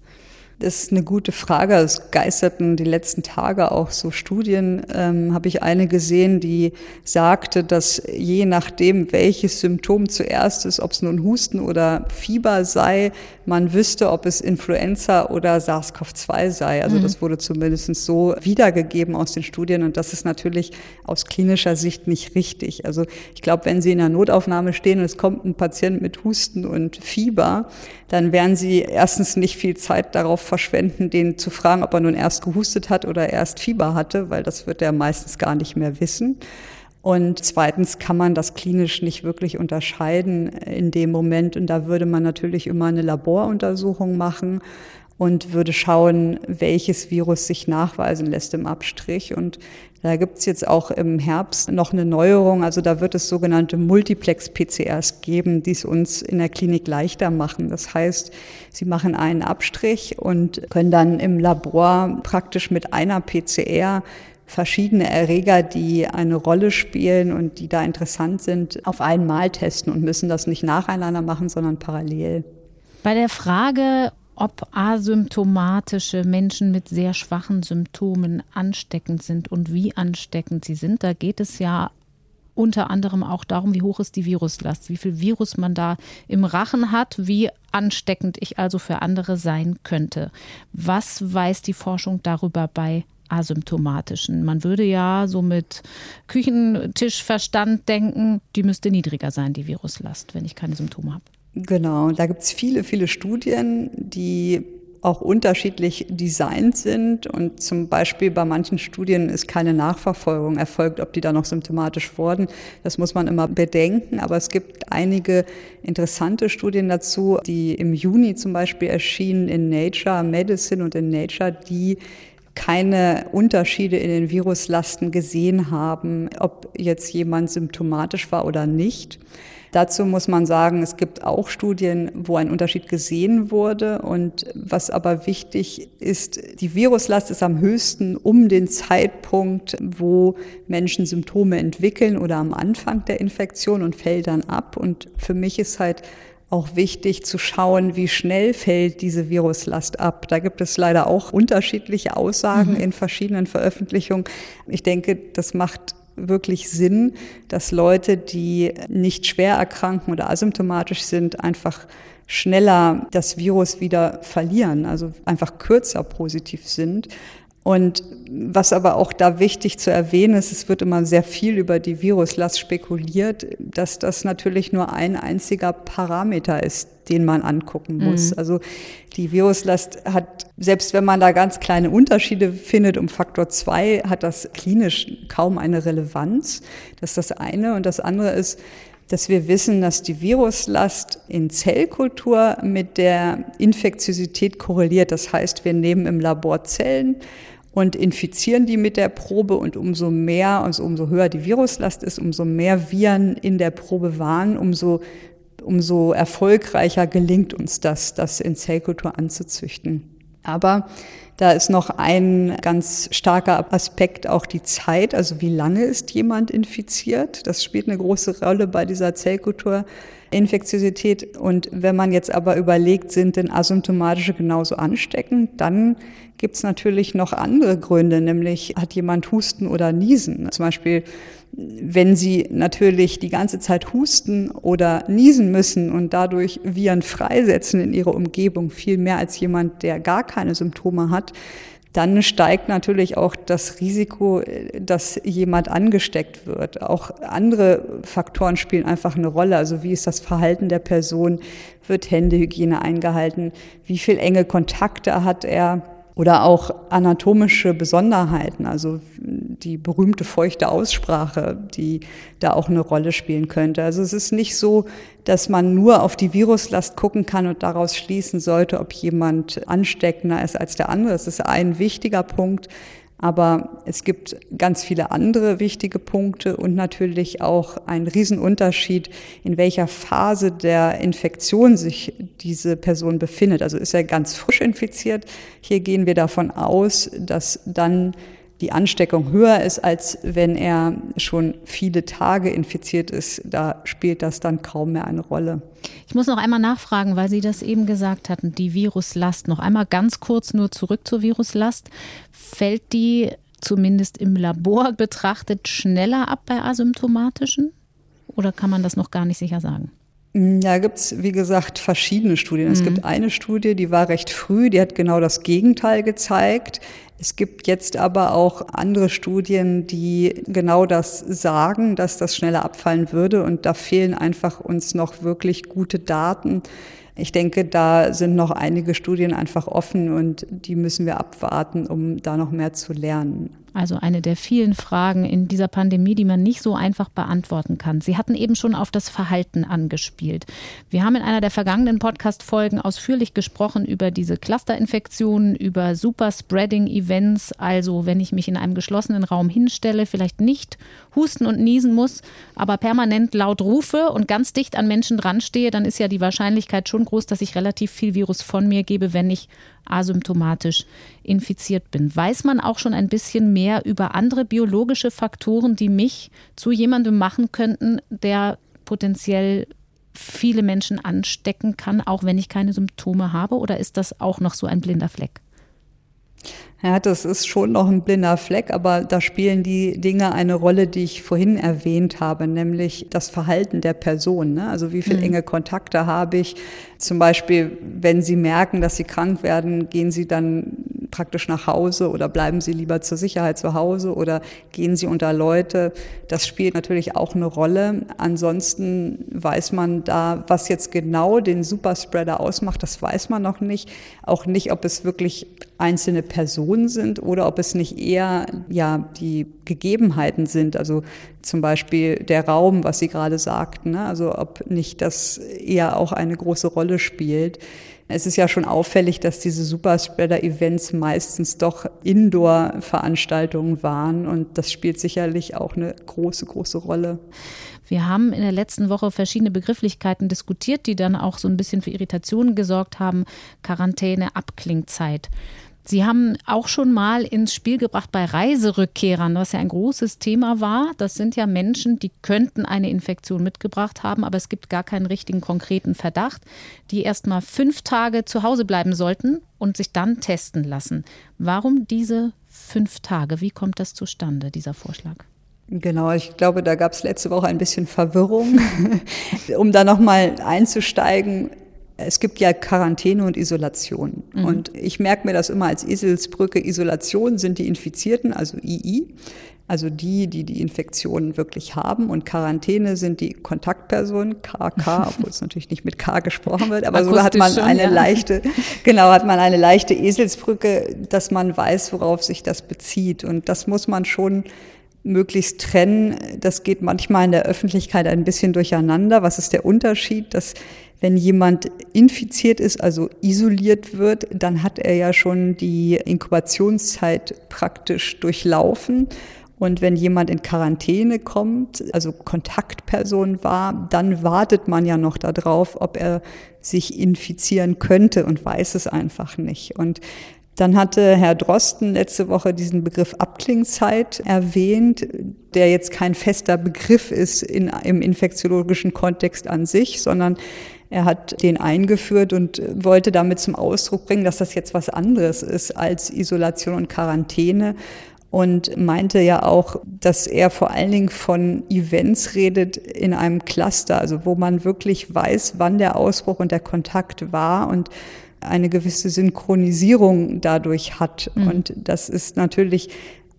Das ist eine gute Frage. Es geisterten die letzten Tage auch so Studien. Ähm, Habe ich eine gesehen, die sagte, dass je nachdem, welches Symptom zuerst ist, ob es nun Husten oder Fieber sei, man wüsste, ob es Influenza oder SARS-CoV-2 sei. Also mhm. das wurde zumindest so wiedergegeben aus den Studien und das ist natürlich aus klinischer Sicht nicht richtig. Also ich glaube, wenn Sie in der Notaufnahme stehen und es kommt ein Patient mit Husten und Fieber, dann werden Sie erstens nicht viel Zeit darauf verschwenden, den zu fragen, ob er nun erst gehustet hat oder erst Fieber hatte, weil das wird er meistens gar nicht mehr wissen. Und zweitens kann man das klinisch nicht wirklich unterscheiden in dem Moment. Und da würde man natürlich immer eine Laboruntersuchung machen und würde schauen, welches Virus sich nachweisen lässt im Abstrich. Und da gibt's jetzt auch im Herbst noch eine Neuerung. Also da wird es sogenannte Multiplex-PCRs geben, die es uns in der Klinik leichter machen. Das heißt, Sie machen einen Abstrich und können dann im Labor praktisch mit einer PCR verschiedene Erreger, die eine Rolle spielen und die da interessant sind, auf einmal testen und müssen das nicht nacheinander machen, sondern parallel. Bei der Frage, ob asymptomatische Menschen mit sehr schwachen Symptomen ansteckend sind und wie ansteckend sie sind. Da geht es ja unter anderem auch darum, wie hoch ist die Viruslast, wie viel Virus man da im Rachen hat, wie ansteckend ich also für andere sein könnte. Was weiß die Forschung darüber bei asymptomatischen? Man würde ja so mit Küchentischverstand denken, die müsste niedriger sein, die Viruslast, wenn ich keine Symptome habe. Genau, da gibt es viele, viele Studien, die auch unterschiedlich designt sind und zum Beispiel bei manchen Studien ist keine Nachverfolgung erfolgt, ob die da noch symptomatisch wurden. Das muss man immer bedenken, aber es gibt einige interessante Studien dazu, die im Juni zum Beispiel erschienen in Nature Medicine und in Nature, die keine Unterschiede in den Viruslasten gesehen haben, ob jetzt jemand symptomatisch war oder nicht. Dazu muss man sagen, es gibt auch Studien, wo ein Unterschied gesehen wurde. Und was aber wichtig ist, die Viruslast ist am höchsten um den Zeitpunkt, wo Menschen Symptome entwickeln oder am Anfang der Infektion und fällt dann ab. Und für mich ist halt auch wichtig zu schauen, wie schnell fällt diese Viruslast ab. Da gibt es leider auch unterschiedliche Aussagen mhm. in verschiedenen Veröffentlichungen. Ich denke, das macht wirklich Sinn, dass Leute, die nicht schwer erkranken oder asymptomatisch sind, einfach schneller das Virus wieder verlieren, also einfach kürzer positiv sind. Und was aber auch da wichtig zu erwähnen ist, es wird immer sehr viel über die Viruslast spekuliert, dass das natürlich nur ein einziger Parameter ist, den man angucken muss. Mhm. Also die Viruslast hat, selbst wenn man da ganz kleine Unterschiede findet um Faktor zwei, hat das klinisch kaum eine Relevanz. Das ist das eine. Und das andere ist, dass wir wissen, dass die Viruslast in Zellkultur mit der Infektiosität korreliert. Das heißt, wir nehmen im Labor Zellen und infizieren die mit der Probe und umso mehr, also umso höher die Viruslast ist, umso mehr Viren in der Probe waren, umso, umso erfolgreicher gelingt uns das, das in Zellkultur anzuzüchten. Aber da ist noch ein ganz starker Aspekt auch die Zeit, also wie lange ist jemand infiziert. Das spielt eine große Rolle bei dieser Zellkultur. Infektiosität. Und wenn man jetzt aber überlegt, sind denn asymptomatische genauso ansteckend, dann gibt es natürlich noch andere Gründe, nämlich hat jemand Husten oder Niesen. Zum Beispiel, wenn Sie natürlich die ganze Zeit husten oder niesen müssen und dadurch Viren freisetzen in Ihrer Umgebung, viel mehr als jemand, der gar keine Symptome hat, dann steigt natürlich auch das Risiko, dass jemand angesteckt wird. Auch andere Faktoren spielen einfach eine Rolle. Also wie ist das Verhalten der Person? Wird Händehygiene eingehalten? Wie viel enge Kontakte hat er? Oder auch anatomische Besonderheiten, also die berühmte feuchte Aussprache, die da auch eine Rolle spielen könnte. Also es ist nicht so, dass man nur auf die Viruslast gucken kann und daraus schließen sollte, ob jemand ansteckender ist als der andere. Es ist ein wichtiger Punkt, aber es gibt ganz viele andere wichtige Punkte und natürlich auch ein Riesenunterschied, in welcher Phase der Infektion sich diese Person befindet. Also ist er ganz frisch infiziert. Hier gehen wir davon aus, dass dann die Ansteckung höher ist, als wenn er schon viele Tage infiziert ist. Da spielt das dann kaum mehr eine Rolle. Ich muss noch einmal nachfragen, weil Sie das eben gesagt hatten, die Viruslast. Noch einmal ganz kurz nur zurück zur Viruslast. Fällt die zumindest im Labor betrachtet schneller ab bei asymptomatischen? Oder kann man das noch gar nicht sicher sagen? Da gibt's wie gesagt, verschiedene Studien. Mhm. Es gibt eine Studie, die war recht früh, die hat genau das Gegenteil gezeigt. Es gibt jetzt aber auch andere Studien, die genau das sagen, dass das schneller abfallen würde. Und da fehlen einfach uns noch wirklich gute Daten, Ich denke, da sind noch einige Studien einfach offen und die müssen wir abwarten, um da noch mehr zu lernen. Also eine der vielen Fragen in dieser Pandemie, die man nicht so einfach beantworten kann. Sie hatten eben schon auf das Verhalten angespielt. Wir haben in einer der vergangenen Podcast-Folgen ausführlich gesprochen über diese Clusterinfektionen, über Superspreading-Events. Also wenn ich mich in einem geschlossenen Raum hinstelle, vielleicht nicht husten und niesen muss, aber permanent laut rufe und ganz dicht an Menschen dran stehe, dann ist ja die Wahrscheinlichkeit schon groß, dass ich relativ viel Virus von mir gebe, wenn ich asymptomatisch infiziert bin. Weiß man auch schon ein bisschen mehr über andere biologische Faktoren, die mich zu jemandem machen könnten, der potenziell viele Menschen anstecken kann, auch wenn ich keine Symptome habe? Oder ist das auch noch so ein blinder Fleck? Ja, das ist schon noch ein blinder Fleck, aber da spielen die Dinge eine Rolle, die ich vorhin erwähnt habe, nämlich das Verhalten der Person. Ne? Also wie viele mhm. enge Kontakte habe ich? Zum Beispiel, wenn Sie merken, dass Sie krank werden, gehen Sie dann praktisch nach Hause oder bleiben Sie lieber zur Sicherheit zu Hause oder gehen Sie unter Leute? Das spielt natürlich auch eine Rolle. Ansonsten weiß man da, was jetzt genau den Superspreader ausmacht, das weiß man noch nicht. Auch nicht, ob es wirklich einzelne Personen sind oder ob es nicht eher ja die Gegebenheiten sind, also zum Beispiel der Raum, was Sie gerade sagten, ne? also ob nicht das eher auch eine große Rolle spielt. Es ist ja schon auffällig, dass diese Superspreader-Events meistens doch Indoor-Veranstaltungen waren und das spielt sicherlich auch eine große, große Rolle. Wir haben in der letzten Woche verschiedene Begrifflichkeiten diskutiert, die dann auch so ein bisschen für Irritationen gesorgt haben. Quarantäne, Abklingzeit. Sie haben auch schon mal ins Spiel gebracht bei Reiserückkehrern, was ja ein großes Thema war. Das sind ja Menschen, die könnten eine Infektion mitgebracht haben, aber es gibt gar keinen richtigen konkreten Verdacht, die erst mal fünf Tage zu Hause bleiben sollten und sich dann testen lassen. Warum diese fünf Tage? Wie kommt das zustande, dieser Vorschlag? Genau, ich glaube, da gab es letzte Woche ein bisschen Verwirrung. *laughs* um da nochmal einzusteigen, es gibt ja Quarantäne und Isolation. Mhm. Und ich merke mir das immer als Eselsbrücke. Isolation sind die Infizierten, also II, also die, die die Infektion wirklich haben. Und Quarantäne sind die Kontaktpersonen, KK, *laughs* obwohl es natürlich nicht mit K gesprochen wird. Aber so hat man eine ja. leichte, genau, hat man eine leichte Eselsbrücke, dass man weiß, worauf sich das bezieht. Und das muss man schon möglichst trennen. Das geht manchmal in der Öffentlichkeit ein bisschen durcheinander. Was ist der Unterschied? Dass wenn jemand infiziert ist, also isoliert wird, dann hat er ja schon die Inkubationszeit praktisch durchlaufen. Und wenn jemand in Quarantäne kommt, also Kontaktperson war, dann wartet man ja noch darauf, ob er sich infizieren könnte und weiß es einfach nicht. Und dann hatte Herr Drosten letzte Woche diesen Begriff Abklingzeit erwähnt, der jetzt kein fester Begriff ist in, im infektiologischen Kontext an sich, sondern er hat den eingeführt und wollte damit zum Ausdruck bringen, dass das jetzt was anderes ist als Isolation und Quarantäne und meinte ja auch, dass er vor allen Dingen von Events redet in einem Cluster, also wo man wirklich weiß, wann der Ausbruch und der Kontakt war und eine gewisse Synchronisierung dadurch hat. Mhm. Und das ist natürlich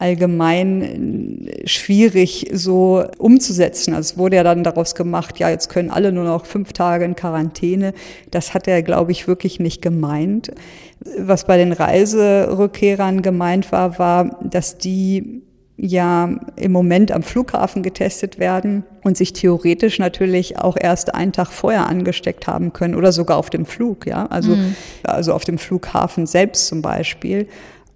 allgemein äh, schwierig so umzusetzen. Also es wurde ja dann daraus gemacht, ja, jetzt können alle nur noch fünf Tage in Quarantäne. Das hat er, glaube ich, wirklich nicht gemeint. Was bei den Reiserückkehrern gemeint war, war, dass die ja im Moment am Flughafen getestet werden und sich theoretisch natürlich auch erst einen Tag vorher angesteckt haben können oder sogar auf dem Flug, ja, also, mhm. also auf dem Flughafen selbst zum Beispiel.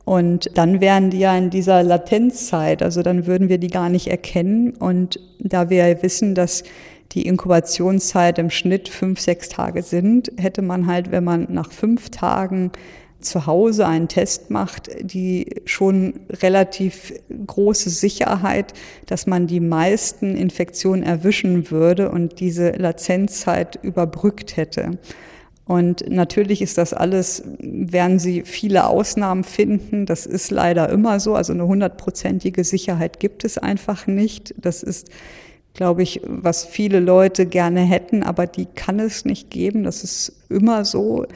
Und dann wären die ja in dieser Latenzzeit, also dann würden wir die gar nicht erkennen. Und da wir wissen, dass die Inkubationszeit im Schnitt fünf, sechs Tage sind, hätte man halt, wenn man nach fünf Tagen zu Hause einen Test macht, die schon relativ große Sicherheit, dass man die meisten Infektionen erwischen würde und diese Latenzzeit überbrückt hätte. Und natürlich ist das alles, werden Sie viele Ausnahmen finden. Das ist leider immer so. Also eine hundertprozentige Sicherheit gibt es einfach nicht. Das ist, glaube ich, was viele Leute gerne hätten, aber die kann es nicht geben. Das ist immer so.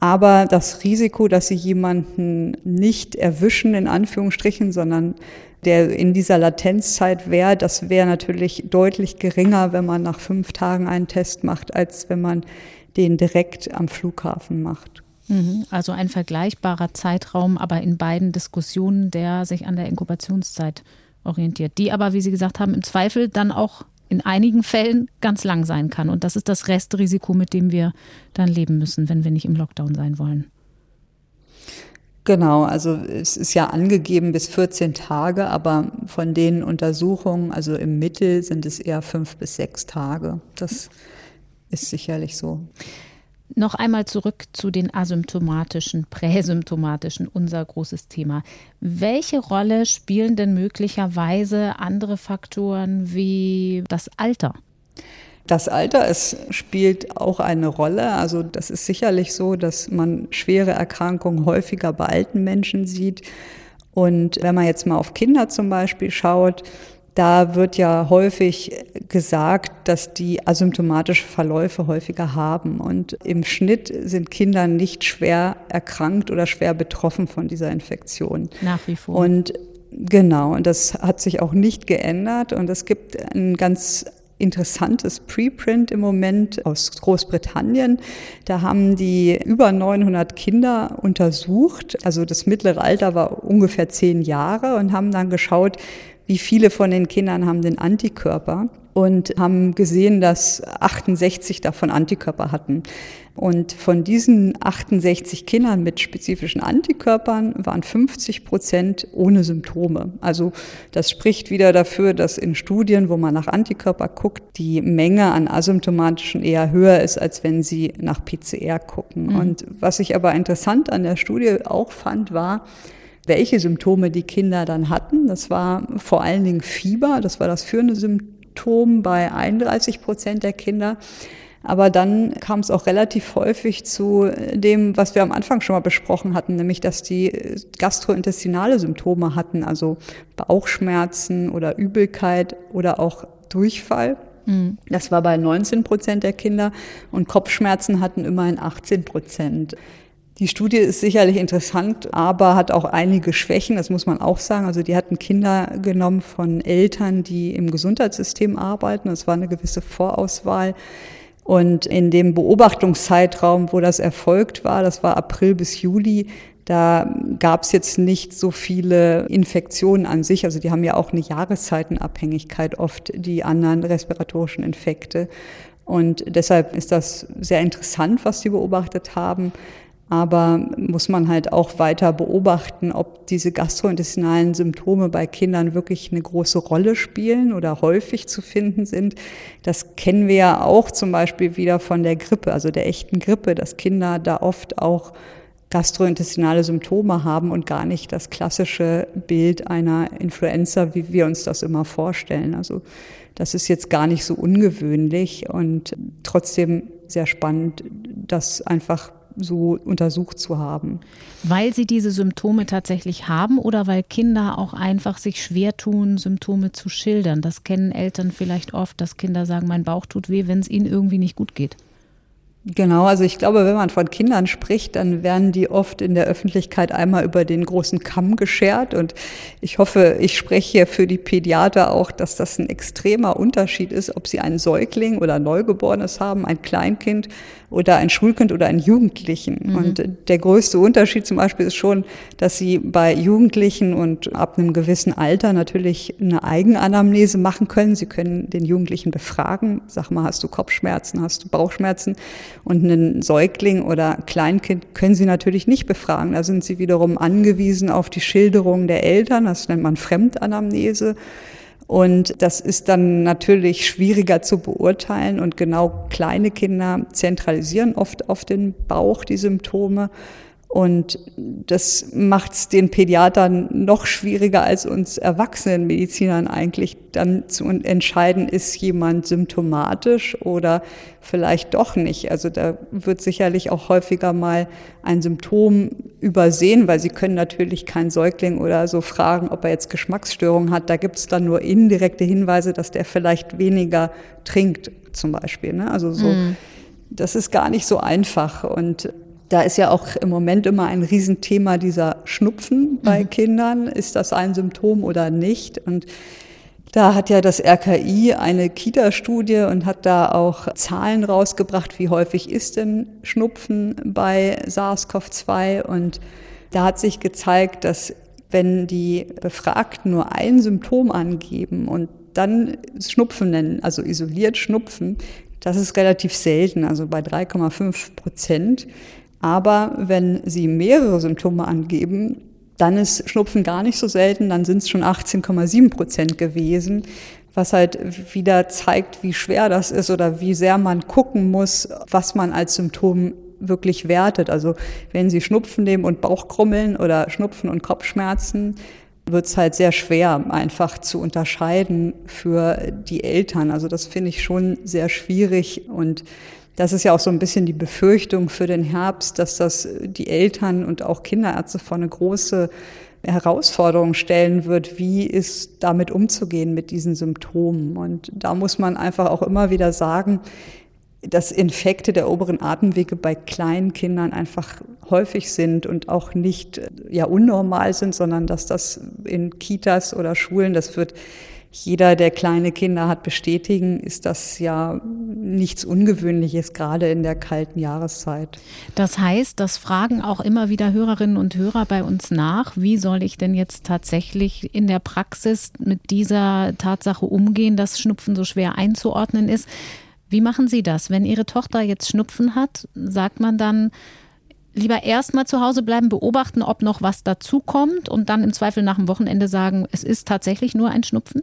Aber das Risiko, dass Sie jemanden nicht erwischen, in Anführungsstrichen, sondern der in dieser Latenzzeit wäre, das wäre natürlich deutlich geringer, wenn man nach fünf Tagen einen Test macht, als wenn man den direkt am Flughafen macht. Mhm. Also ein vergleichbarer Zeitraum, aber in beiden Diskussionen, der sich an der Inkubationszeit orientiert, die aber, wie Sie gesagt haben, im Zweifel dann auch in einigen Fällen ganz lang sein kann. Und das ist das Restrisiko, mit dem wir dann leben müssen, wenn wir nicht im Lockdown sein wollen. Genau, also es ist ja angegeben bis 14 Tage, aber von den Untersuchungen, also im Mittel sind es eher fünf bis sechs Tage. Das ist sicherlich so. Noch einmal zurück zu den asymptomatischen, präsymptomatischen, unser großes Thema. Welche Rolle spielen denn möglicherweise andere Faktoren wie das Alter? Das Alter es spielt auch eine Rolle. Also das ist sicherlich so, dass man schwere Erkrankungen häufiger bei alten Menschen sieht. Und wenn man jetzt mal auf Kinder zum Beispiel schaut, da wird ja häufig gesagt, dass die asymptomatische Verläufe häufiger haben. Und im Schnitt sind Kinder nicht schwer erkrankt oder schwer betroffen von dieser Infektion. Nach wie vor. Und genau, und das hat sich auch nicht geändert. Und es gibt ein ganz interessantes Preprint im Moment aus Großbritannien. Da haben die über 900 Kinder untersucht. Also das mittlere Alter war ungefähr zehn Jahre und haben dann geschaut, wie viele von den Kindern haben den Antikörper und haben gesehen, dass 68 davon Antikörper hatten. Und von diesen 68 Kindern mit spezifischen Antikörpern waren 50 Prozent ohne Symptome. Also das spricht wieder dafür, dass in Studien, wo man nach Antikörper guckt, die Menge an asymptomatischen eher höher ist, als wenn sie nach PCR gucken. Mhm. Und was ich aber interessant an der Studie auch fand, war, welche Symptome die Kinder dann hatten. Das war vor allen Dingen Fieber, das war das führende Symptom bei 31 Prozent der Kinder. Aber dann kam es auch relativ häufig zu dem, was wir am Anfang schon mal besprochen hatten, nämlich dass die gastrointestinale Symptome hatten, also Bauchschmerzen oder Übelkeit oder auch Durchfall. Mhm. Das war bei 19 Prozent der Kinder und Kopfschmerzen hatten immerhin 18 Prozent. Die Studie ist sicherlich interessant, aber hat auch einige Schwächen, das muss man auch sagen. Also die hatten Kinder genommen von Eltern, die im Gesundheitssystem arbeiten. Es war eine gewisse Vorauswahl. Und in dem Beobachtungszeitraum, wo das erfolgt war, das war April bis Juli, da gab es jetzt nicht so viele Infektionen an sich. Also die haben ja auch eine Jahreszeitenabhängigkeit oft, die anderen respiratorischen Infekte. Und deshalb ist das sehr interessant, was sie beobachtet haben. Aber muss man halt auch weiter beobachten, ob diese gastrointestinalen Symptome bei Kindern wirklich eine große Rolle spielen oder häufig zu finden sind. Das kennen wir ja auch zum Beispiel wieder von der Grippe, also der echten Grippe, dass Kinder da oft auch gastrointestinale Symptome haben und gar nicht das klassische Bild einer Influenza, wie wir uns das immer vorstellen. Also das ist jetzt gar nicht so ungewöhnlich und trotzdem sehr spannend, das einfach so untersucht zu haben. Weil sie diese Symptome tatsächlich haben oder weil Kinder auch einfach sich schwer tun, Symptome zu schildern. Das kennen Eltern vielleicht oft, dass Kinder sagen, mein Bauch tut weh, wenn es ihnen irgendwie nicht gut geht. Genau, also ich glaube, wenn man von Kindern spricht, dann werden die oft in der Öffentlichkeit einmal über den großen Kamm geschert. Und ich hoffe, ich spreche hier für die Pädiater auch, dass das ein extremer Unterschied ist, ob sie einen Säugling oder Neugeborenes haben, ein Kleinkind oder ein Schulkind oder einen Jugendlichen. Mhm. Und der größte Unterschied zum Beispiel ist schon, dass sie bei Jugendlichen und ab einem gewissen Alter natürlich eine Eigenanamnese machen können. Sie können den Jugendlichen befragen. Sag mal, hast du Kopfschmerzen, hast du Bauchschmerzen? Und einen Säugling oder Kleinkind können sie natürlich nicht befragen. Da sind sie wiederum angewiesen auf die Schilderung der Eltern. Das nennt man Fremdanamnese. Und das ist dann natürlich schwieriger zu beurteilen. Und genau kleine Kinder zentralisieren oft auf den Bauch die Symptome. Und das macht es den Pädiatern noch schwieriger als uns erwachsenen Medizinern eigentlich dann zu entscheiden, ist jemand symptomatisch oder vielleicht doch nicht. Also da wird sicherlich auch häufiger mal ein Symptom übersehen, weil sie können natürlich keinen Säugling oder so fragen, ob er jetzt Geschmacksstörungen hat. Da gibt es dann nur indirekte Hinweise, dass der vielleicht weniger trinkt zum Beispiel. Ne? Also so. Mm. Das ist gar nicht so einfach. Und da ist ja auch im Moment immer ein Riesenthema dieser Schnupfen bei mhm. Kindern. Ist das ein Symptom oder nicht? Und Da hat ja das RKI eine Kita-Studie und hat da auch Zahlen rausgebracht, wie häufig ist denn Schnupfen bei SARS-CoV-2. Und da hat sich gezeigt, dass wenn die Befragten nur ein Symptom angeben und dann Schnupfen nennen, also isoliert Schnupfen, das ist relativ selten, also bei 3,5 Prozent. Aber wenn Sie mehrere Symptome angeben, dann ist Schnupfen gar nicht so selten, dann sind es schon 18,7 Prozent gewesen, was halt wieder zeigt, wie schwer das ist oder wie sehr man gucken muss, was man als Symptom wirklich wertet. Also wenn Sie Schnupfen nehmen und Bauchkrummeln oder Schnupfen und Kopfschmerzen, wird es halt sehr schwer, einfach zu unterscheiden für die Eltern. Also das finde ich schon sehr schwierig und das ist ja auch so ein bisschen die Befürchtung für den Herbst, dass das die Eltern und auch Kinderärzte vor eine große Herausforderung stellen wird, wie ist damit umzugehen mit diesen Symptomen. Und da muss man einfach auch immer wieder sagen, dass Infekte der oberen Atemwege bei kleinen Kindern einfach häufig sind und auch nicht ja unnormal sind, sondern dass das in Kitas oder Schulen, das wird jeder, der kleine Kinder hat, bestätigen, ist das ja nichts Ungewöhnliches, gerade in der kalten Jahreszeit. Das heißt, das fragen auch immer wieder Hörerinnen und Hörer bei uns nach. Wie soll ich denn jetzt tatsächlich in der Praxis mit dieser Tatsache umgehen, dass Schnupfen so schwer einzuordnen ist? Wie machen Sie das? Wenn Ihre Tochter jetzt Schnupfen hat, sagt man dann, lieber erstmal zu Hause bleiben, beobachten, ob noch was dazukommt und dann im Zweifel nach dem Wochenende sagen, es ist tatsächlich nur ein Schnupfen?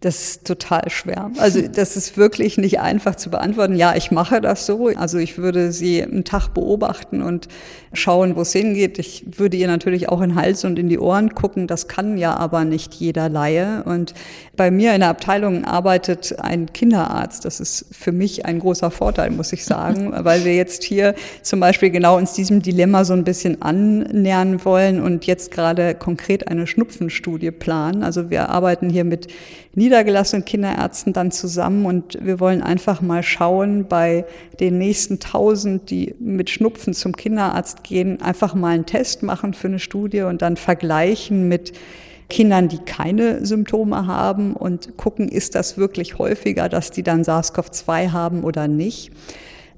Das ist total schwer. Also das ist wirklich nicht einfach zu beantworten. Ja, ich mache das so. Also ich würde sie einen Tag beobachten und schauen, wo es hingeht. Ich würde ihr natürlich auch in den Hals und in die Ohren gucken. Das kann ja aber nicht jeder Laie. Und bei mir in der Abteilung arbeitet ein Kinderarzt. Das ist für mich ein großer Vorteil, muss ich sagen, *laughs* weil wir jetzt hier zum Beispiel genau uns diesem Dilemma so ein bisschen annähern wollen und jetzt gerade konkret eine Schnupfenstudie planen. Also wir arbeiten hier mit niedergelassenen Kinderärzten dann zusammen und wir wollen einfach mal schauen, bei den nächsten tausend, die mit Schnupfen zum Kinderarzt gehen, einfach mal einen Test machen für eine Studie und dann vergleichen mit Kindern, die keine Symptome haben und gucken, ist das wirklich häufiger, dass die dann SARS-CoV-2 haben oder nicht.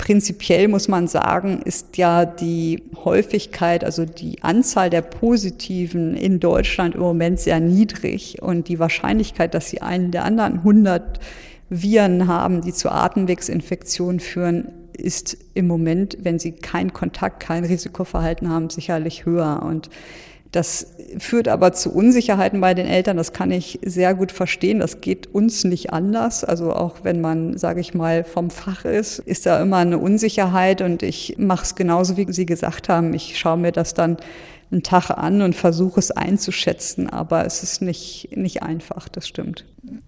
Prinzipiell muss man sagen, ist ja die Häufigkeit, also die Anzahl der Positiven in Deutschland im Moment sehr niedrig und die Wahrscheinlichkeit, dass sie einen der anderen 100 Viren haben, die zu Atemwegsinfektionen führen, ist im Moment, wenn sie keinen Kontakt, kein Risikoverhalten haben, sicherlich höher. Und das führt aber zu Unsicherheiten bei den Eltern. Das kann ich sehr gut verstehen. Das geht uns nicht anders. Also auch wenn man, sage ich mal, vom Fach ist, ist da immer eine Unsicherheit. Und ich mache es genauso, wie Sie gesagt haben. Ich schaue mir das dann einen Tag an und versuche es einzuschätzen, aber es ist nicht, nicht einfach, das stimmt.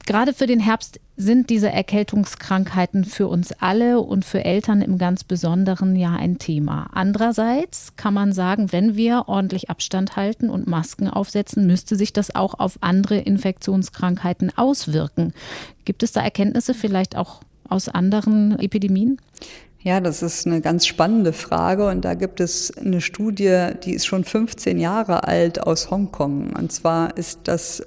Gerade für den Herbst sind diese Erkältungskrankheiten für uns alle und für Eltern im ganz Besonderen ja ein Thema. Andererseits kann man sagen, wenn wir ordentlich Abstand halten und Masken aufsetzen, müsste sich das auch auf andere Infektionskrankheiten auswirken. Gibt es da Erkenntnisse vielleicht auch aus anderen Epidemien? Ja, das ist eine ganz spannende Frage und da gibt es eine Studie, die ist schon 15 Jahre alt aus Hongkong. Und zwar ist das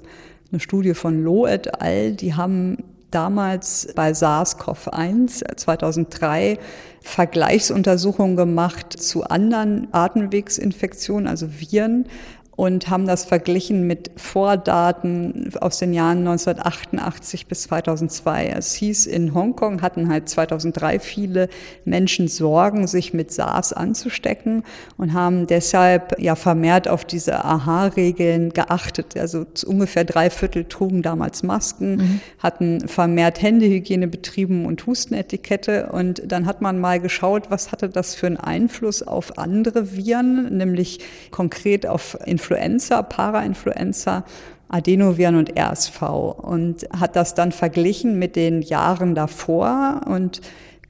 eine Studie von Lo et al. Die haben damals bei SARS-CoV-1 2003 Vergleichsuntersuchungen gemacht zu anderen Atemwegsinfektionen, also Viren und haben das verglichen mit Vordaten aus den Jahren 1988 bis 2002. Es hieß, in Hongkong hatten halt 2003 viele Menschen Sorgen, sich mit SARS anzustecken und haben deshalb ja vermehrt auf diese AHA-Regeln geachtet. Also ungefähr drei Viertel trugen damals Masken, mhm. hatten vermehrt Händehygiene betrieben und Hustenetikette. Und dann hat man mal geschaut, was hatte das für einen Einfluss auf andere Viren, nämlich konkret auf Influenza Influenza, Parainfluenza, Adenoviren und RSV und hat das dann verglichen mit den Jahren davor und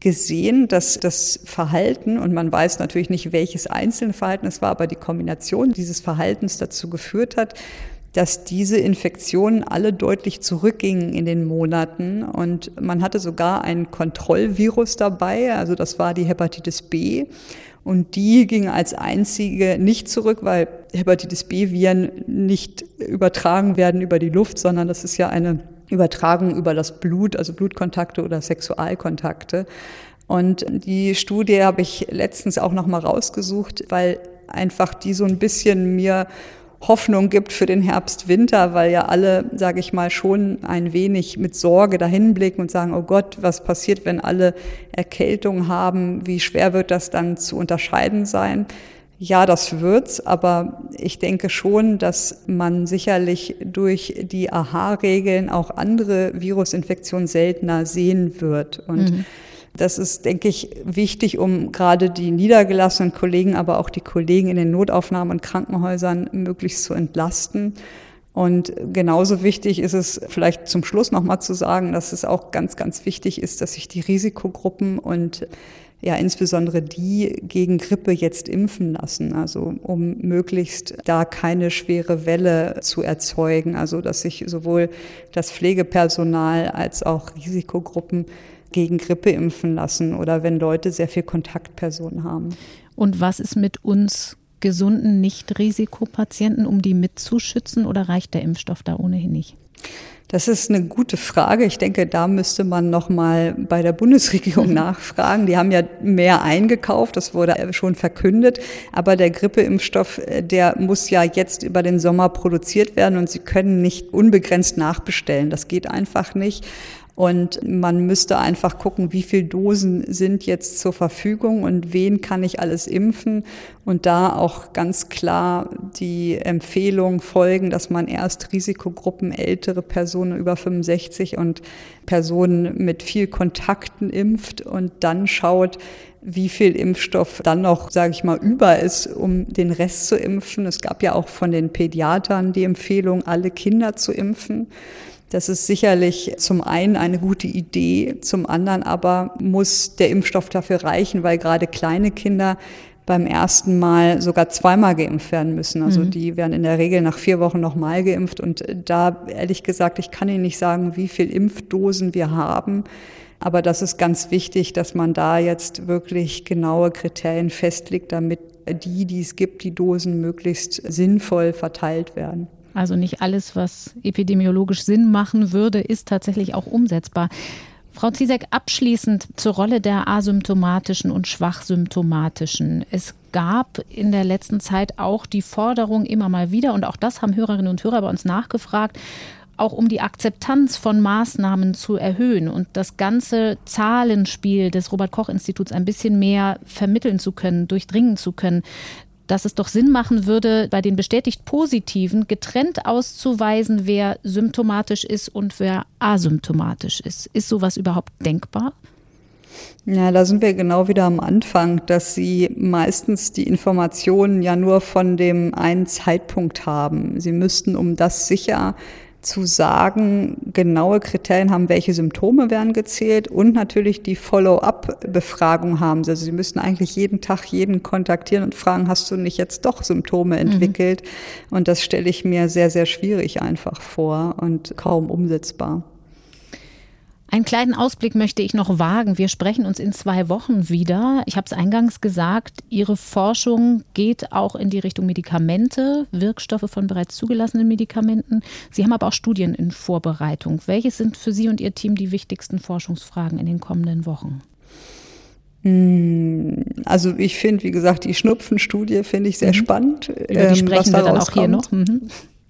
gesehen, dass das Verhalten, und man weiß natürlich nicht, welches einzelne Verhalten es war, aber die Kombination dieses Verhaltens dazu geführt hat, dass diese Infektionen alle deutlich zurückgingen in den Monaten. Und man hatte sogar ein Kontrollvirus dabei, also das war die Hepatitis B. Und die ging als einzige nicht zurück, weil Hepatitis B-Viren nicht übertragen werden über die Luft, sondern das ist ja eine Übertragung über das Blut, also Blutkontakte oder Sexualkontakte. Und die Studie habe ich letztens auch noch mal rausgesucht, weil einfach die so ein bisschen mir Hoffnung gibt für den Herbst, Winter, weil ja alle, sage ich mal, schon ein wenig mit Sorge dahin blicken und sagen, oh Gott, was passiert, wenn alle Erkältung haben? Wie schwer wird das dann zu unterscheiden sein? Ja, das wird's, aber ich denke schon, dass man sicherlich durch die AHA-Regeln auch andere Virusinfektionen seltener sehen wird. Und mhm. Das ist, denke ich, wichtig, um gerade die niedergelassenen Kollegen, aber auch die Kollegen in den Notaufnahmen und Krankenhäusern möglichst zu entlasten. Und genauso wichtig ist es vielleicht zum Schluss nochmal zu sagen, dass es auch ganz, ganz wichtig ist, dass sich die Risikogruppen und ja insbesondere die gegen Grippe jetzt impfen lassen, also um möglichst da keine schwere Welle zu erzeugen, also dass sich sowohl das Pflegepersonal als auch Risikogruppen gegen Grippe impfen lassen oder wenn Leute sehr viel Kontaktpersonen haben. Und was ist mit uns gesunden Nicht-Risikopatienten, um die mitzuschützen oder reicht der Impfstoff da ohnehin nicht? Das ist eine gute Frage. Ich denke, da müsste man noch mal bei der Bundesregierung *laughs* nachfragen. Die haben ja mehr eingekauft, das wurde schon verkündet, aber der Grippeimpfstoff, der muss ja jetzt über den Sommer produziert werden und sie können nicht unbegrenzt nachbestellen. Das geht einfach nicht. Und man müsste einfach gucken, wie viel Dosen sind jetzt zur Verfügung und wen kann ich alles impfen. Und da auch ganz klar die Empfehlung folgen, dass man erst Risikogruppen, ältere Personen über 65 und Personen mit viel Kontakten impft und dann schaut, wie viel Impfstoff dann noch, sage ich mal, über ist, um den Rest zu impfen. Es gab ja auch von den Pädiatern die Empfehlung, alle Kinder zu impfen. Das ist sicherlich zum einen eine gute Idee, zum anderen aber muss der Impfstoff dafür reichen, weil gerade kleine Kinder beim ersten Mal sogar zweimal geimpft werden müssen. Also mhm. die werden in der Regel nach vier Wochen nochmal geimpft. Und da, ehrlich gesagt, ich kann Ihnen nicht sagen, wie viel Impfdosen wir haben. Aber das ist ganz wichtig, dass man da jetzt wirklich genaue Kriterien festlegt, damit die, die es gibt, die Dosen möglichst sinnvoll verteilt werden. Also nicht alles, was epidemiologisch Sinn machen würde, ist tatsächlich auch umsetzbar. Frau Ziesek, abschließend zur Rolle der asymptomatischen und schwachsymptomatischen. Es gab in der letzten Zeit auch die Forderung immer mal wieder, und auch das haben Hörerinnen und Hörer bei uns nachgefragt, auch um die Akzeptanz von Maßnahmen zu erhöhen und das ganze Zahlenspiel des Robert Koch Instituts ein bisschen mehr vermitteln zu können, durchdringen zu können dass es doch Sinn machen würde, bei den bestätigt Positiven getrennt auszuweisen, wer symptomatisch ist und wer asymptomatisch ist. Ist sowas überhaupt denkbar? Ja, da sind wir genau wieder am Anfang, dass Sie meistens die Informationen ja nur von dem einen Zeitpunkt haben. Sie müssten, um das sicher zu sagen, genaue Kriterien haben, welche Symptome werden gezählt und natürlich die Follow-up-Befragung haben. Also Sie müssen eigentlich jeden Tag jeden kontaktieren und fragen, hast du nicht jetzt doch Symptome mhm. entwickelt? Mhm. Und das stelle ich mir sehr, sehr schwierig einfach vor und kaum umsetzbar. Einen kleinen Ausblick möchte ich noch wagen. Wir sprechen uns in zwei Wochen wieder. Ich habe es eingangs gesagt, Ihre Forschung geht auch in die Richtung Medikamente, Wirkstoffe von bereits zugelassenen Medikamenten. Sie haben aber auch Studien in Vorbereitung. Welche sind für Sie und Ihr Team die wichtigsten Forschungsfragen in den kommenden Wochen? Hm, also ich finde, wie gesagt, die Schnupfenstudie finde ich sehr mhm. spannend. Über die ähm, sprechen wir dann auch hier noch. Mhm.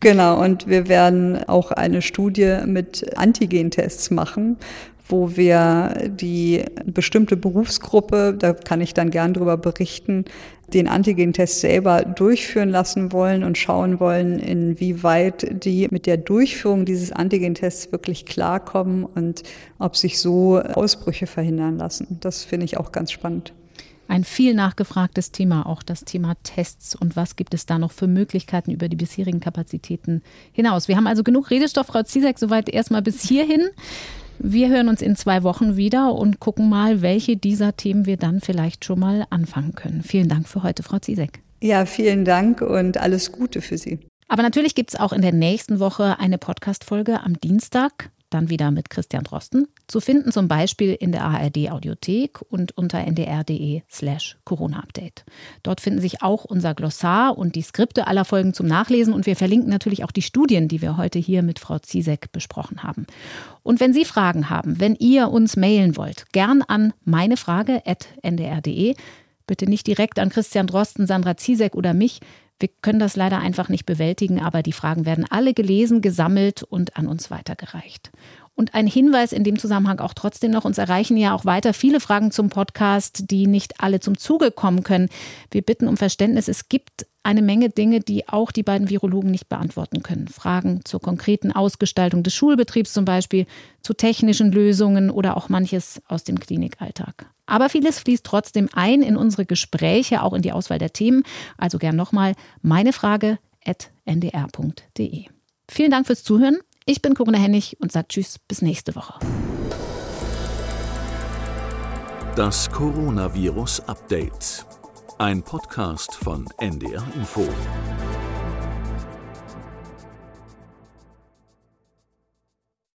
Genau, und wir werden auch eine Studie mit Antigentests machen, wo wir die bestimmte Berufsgruppe, da kann ich dann gern drüber berichten, den Antigentest selber durchführen lassen wollen und schauen wollen, inwieweit die mit der Durchführung dieses Antigentests wirklich klarkommen und ob sich so Ausbrüche verhindern lassen. Das finde ich auch ganz spannend. Ein viel nachgefragtes Thema, auch das Thema Tests und was gibt es da noch für Möglichkeiten über die bisherigen Kapazitäten hinaus. Wir haben also genug Redestoff, Frau Ziesek, soweit erstmal bis hierhin. Wir hören uns in zwei Wochen wieder und gucken mal, welche dieser Themen wir dann vielleicht schon mal anfangen können. Vielen Dank für heute, Frau Ziesek. Ja, vielen Dank und alles Gute für Sie. Aber natürlich gibt es auch in der nächsten Woche eine Podcast-Folge am Dienstag. Dann wieder mit Christian Drosten, zu finden zum Beispiel in der ARD Audiothek und unter ndr.de slash Corona-Update. Dort finden sich auch unser Glossar und die Skripte aller Folgen zum Nachlesen und wir verlinken natürlich auch die Studien, die wir heute hier mit Frau Ziesek besprochen haben. Und wenn Sie Fragen haben, wenn ihr uns mailen wollt, gern an meinefrage.ndr.de. Bitte nicht direkt an Christian Drosten, Sandra Ziesek oder mich. Wir können das leider einfach nicht bewältigen, aber die Fragen werden alle gelesen, gesammelt und an uns weitergereicht. Und ein Hinweis in dem Zusammenhang auch trotzdem noch, uns erreichen ja auch weiter viele Fragen zum Podcast, die nicht alle zum Zuge kommen können. Wir bitten um Verständnis. Es gibt eine Menge Dinge, die auch die beiden Virologen nicht beantworten können. Fragen zur konkreten Ausgestaltung des Schulbetriebs zum Beispiel, zu technischen Lösungen oder auch manches aus dem Klinikalltag. Aber vieles fließt trotzdem ein in unsere Gespräche, auch in die Auswahl der Themen. Also gern nochmal meine Frage at ndr.de. Vielen Dank fürs Zuhören. Ich bin Corinna Hennig und sage Tschüss bis nächste Woche. Das Coronavirus Update. Ein Podcast von NDR Info.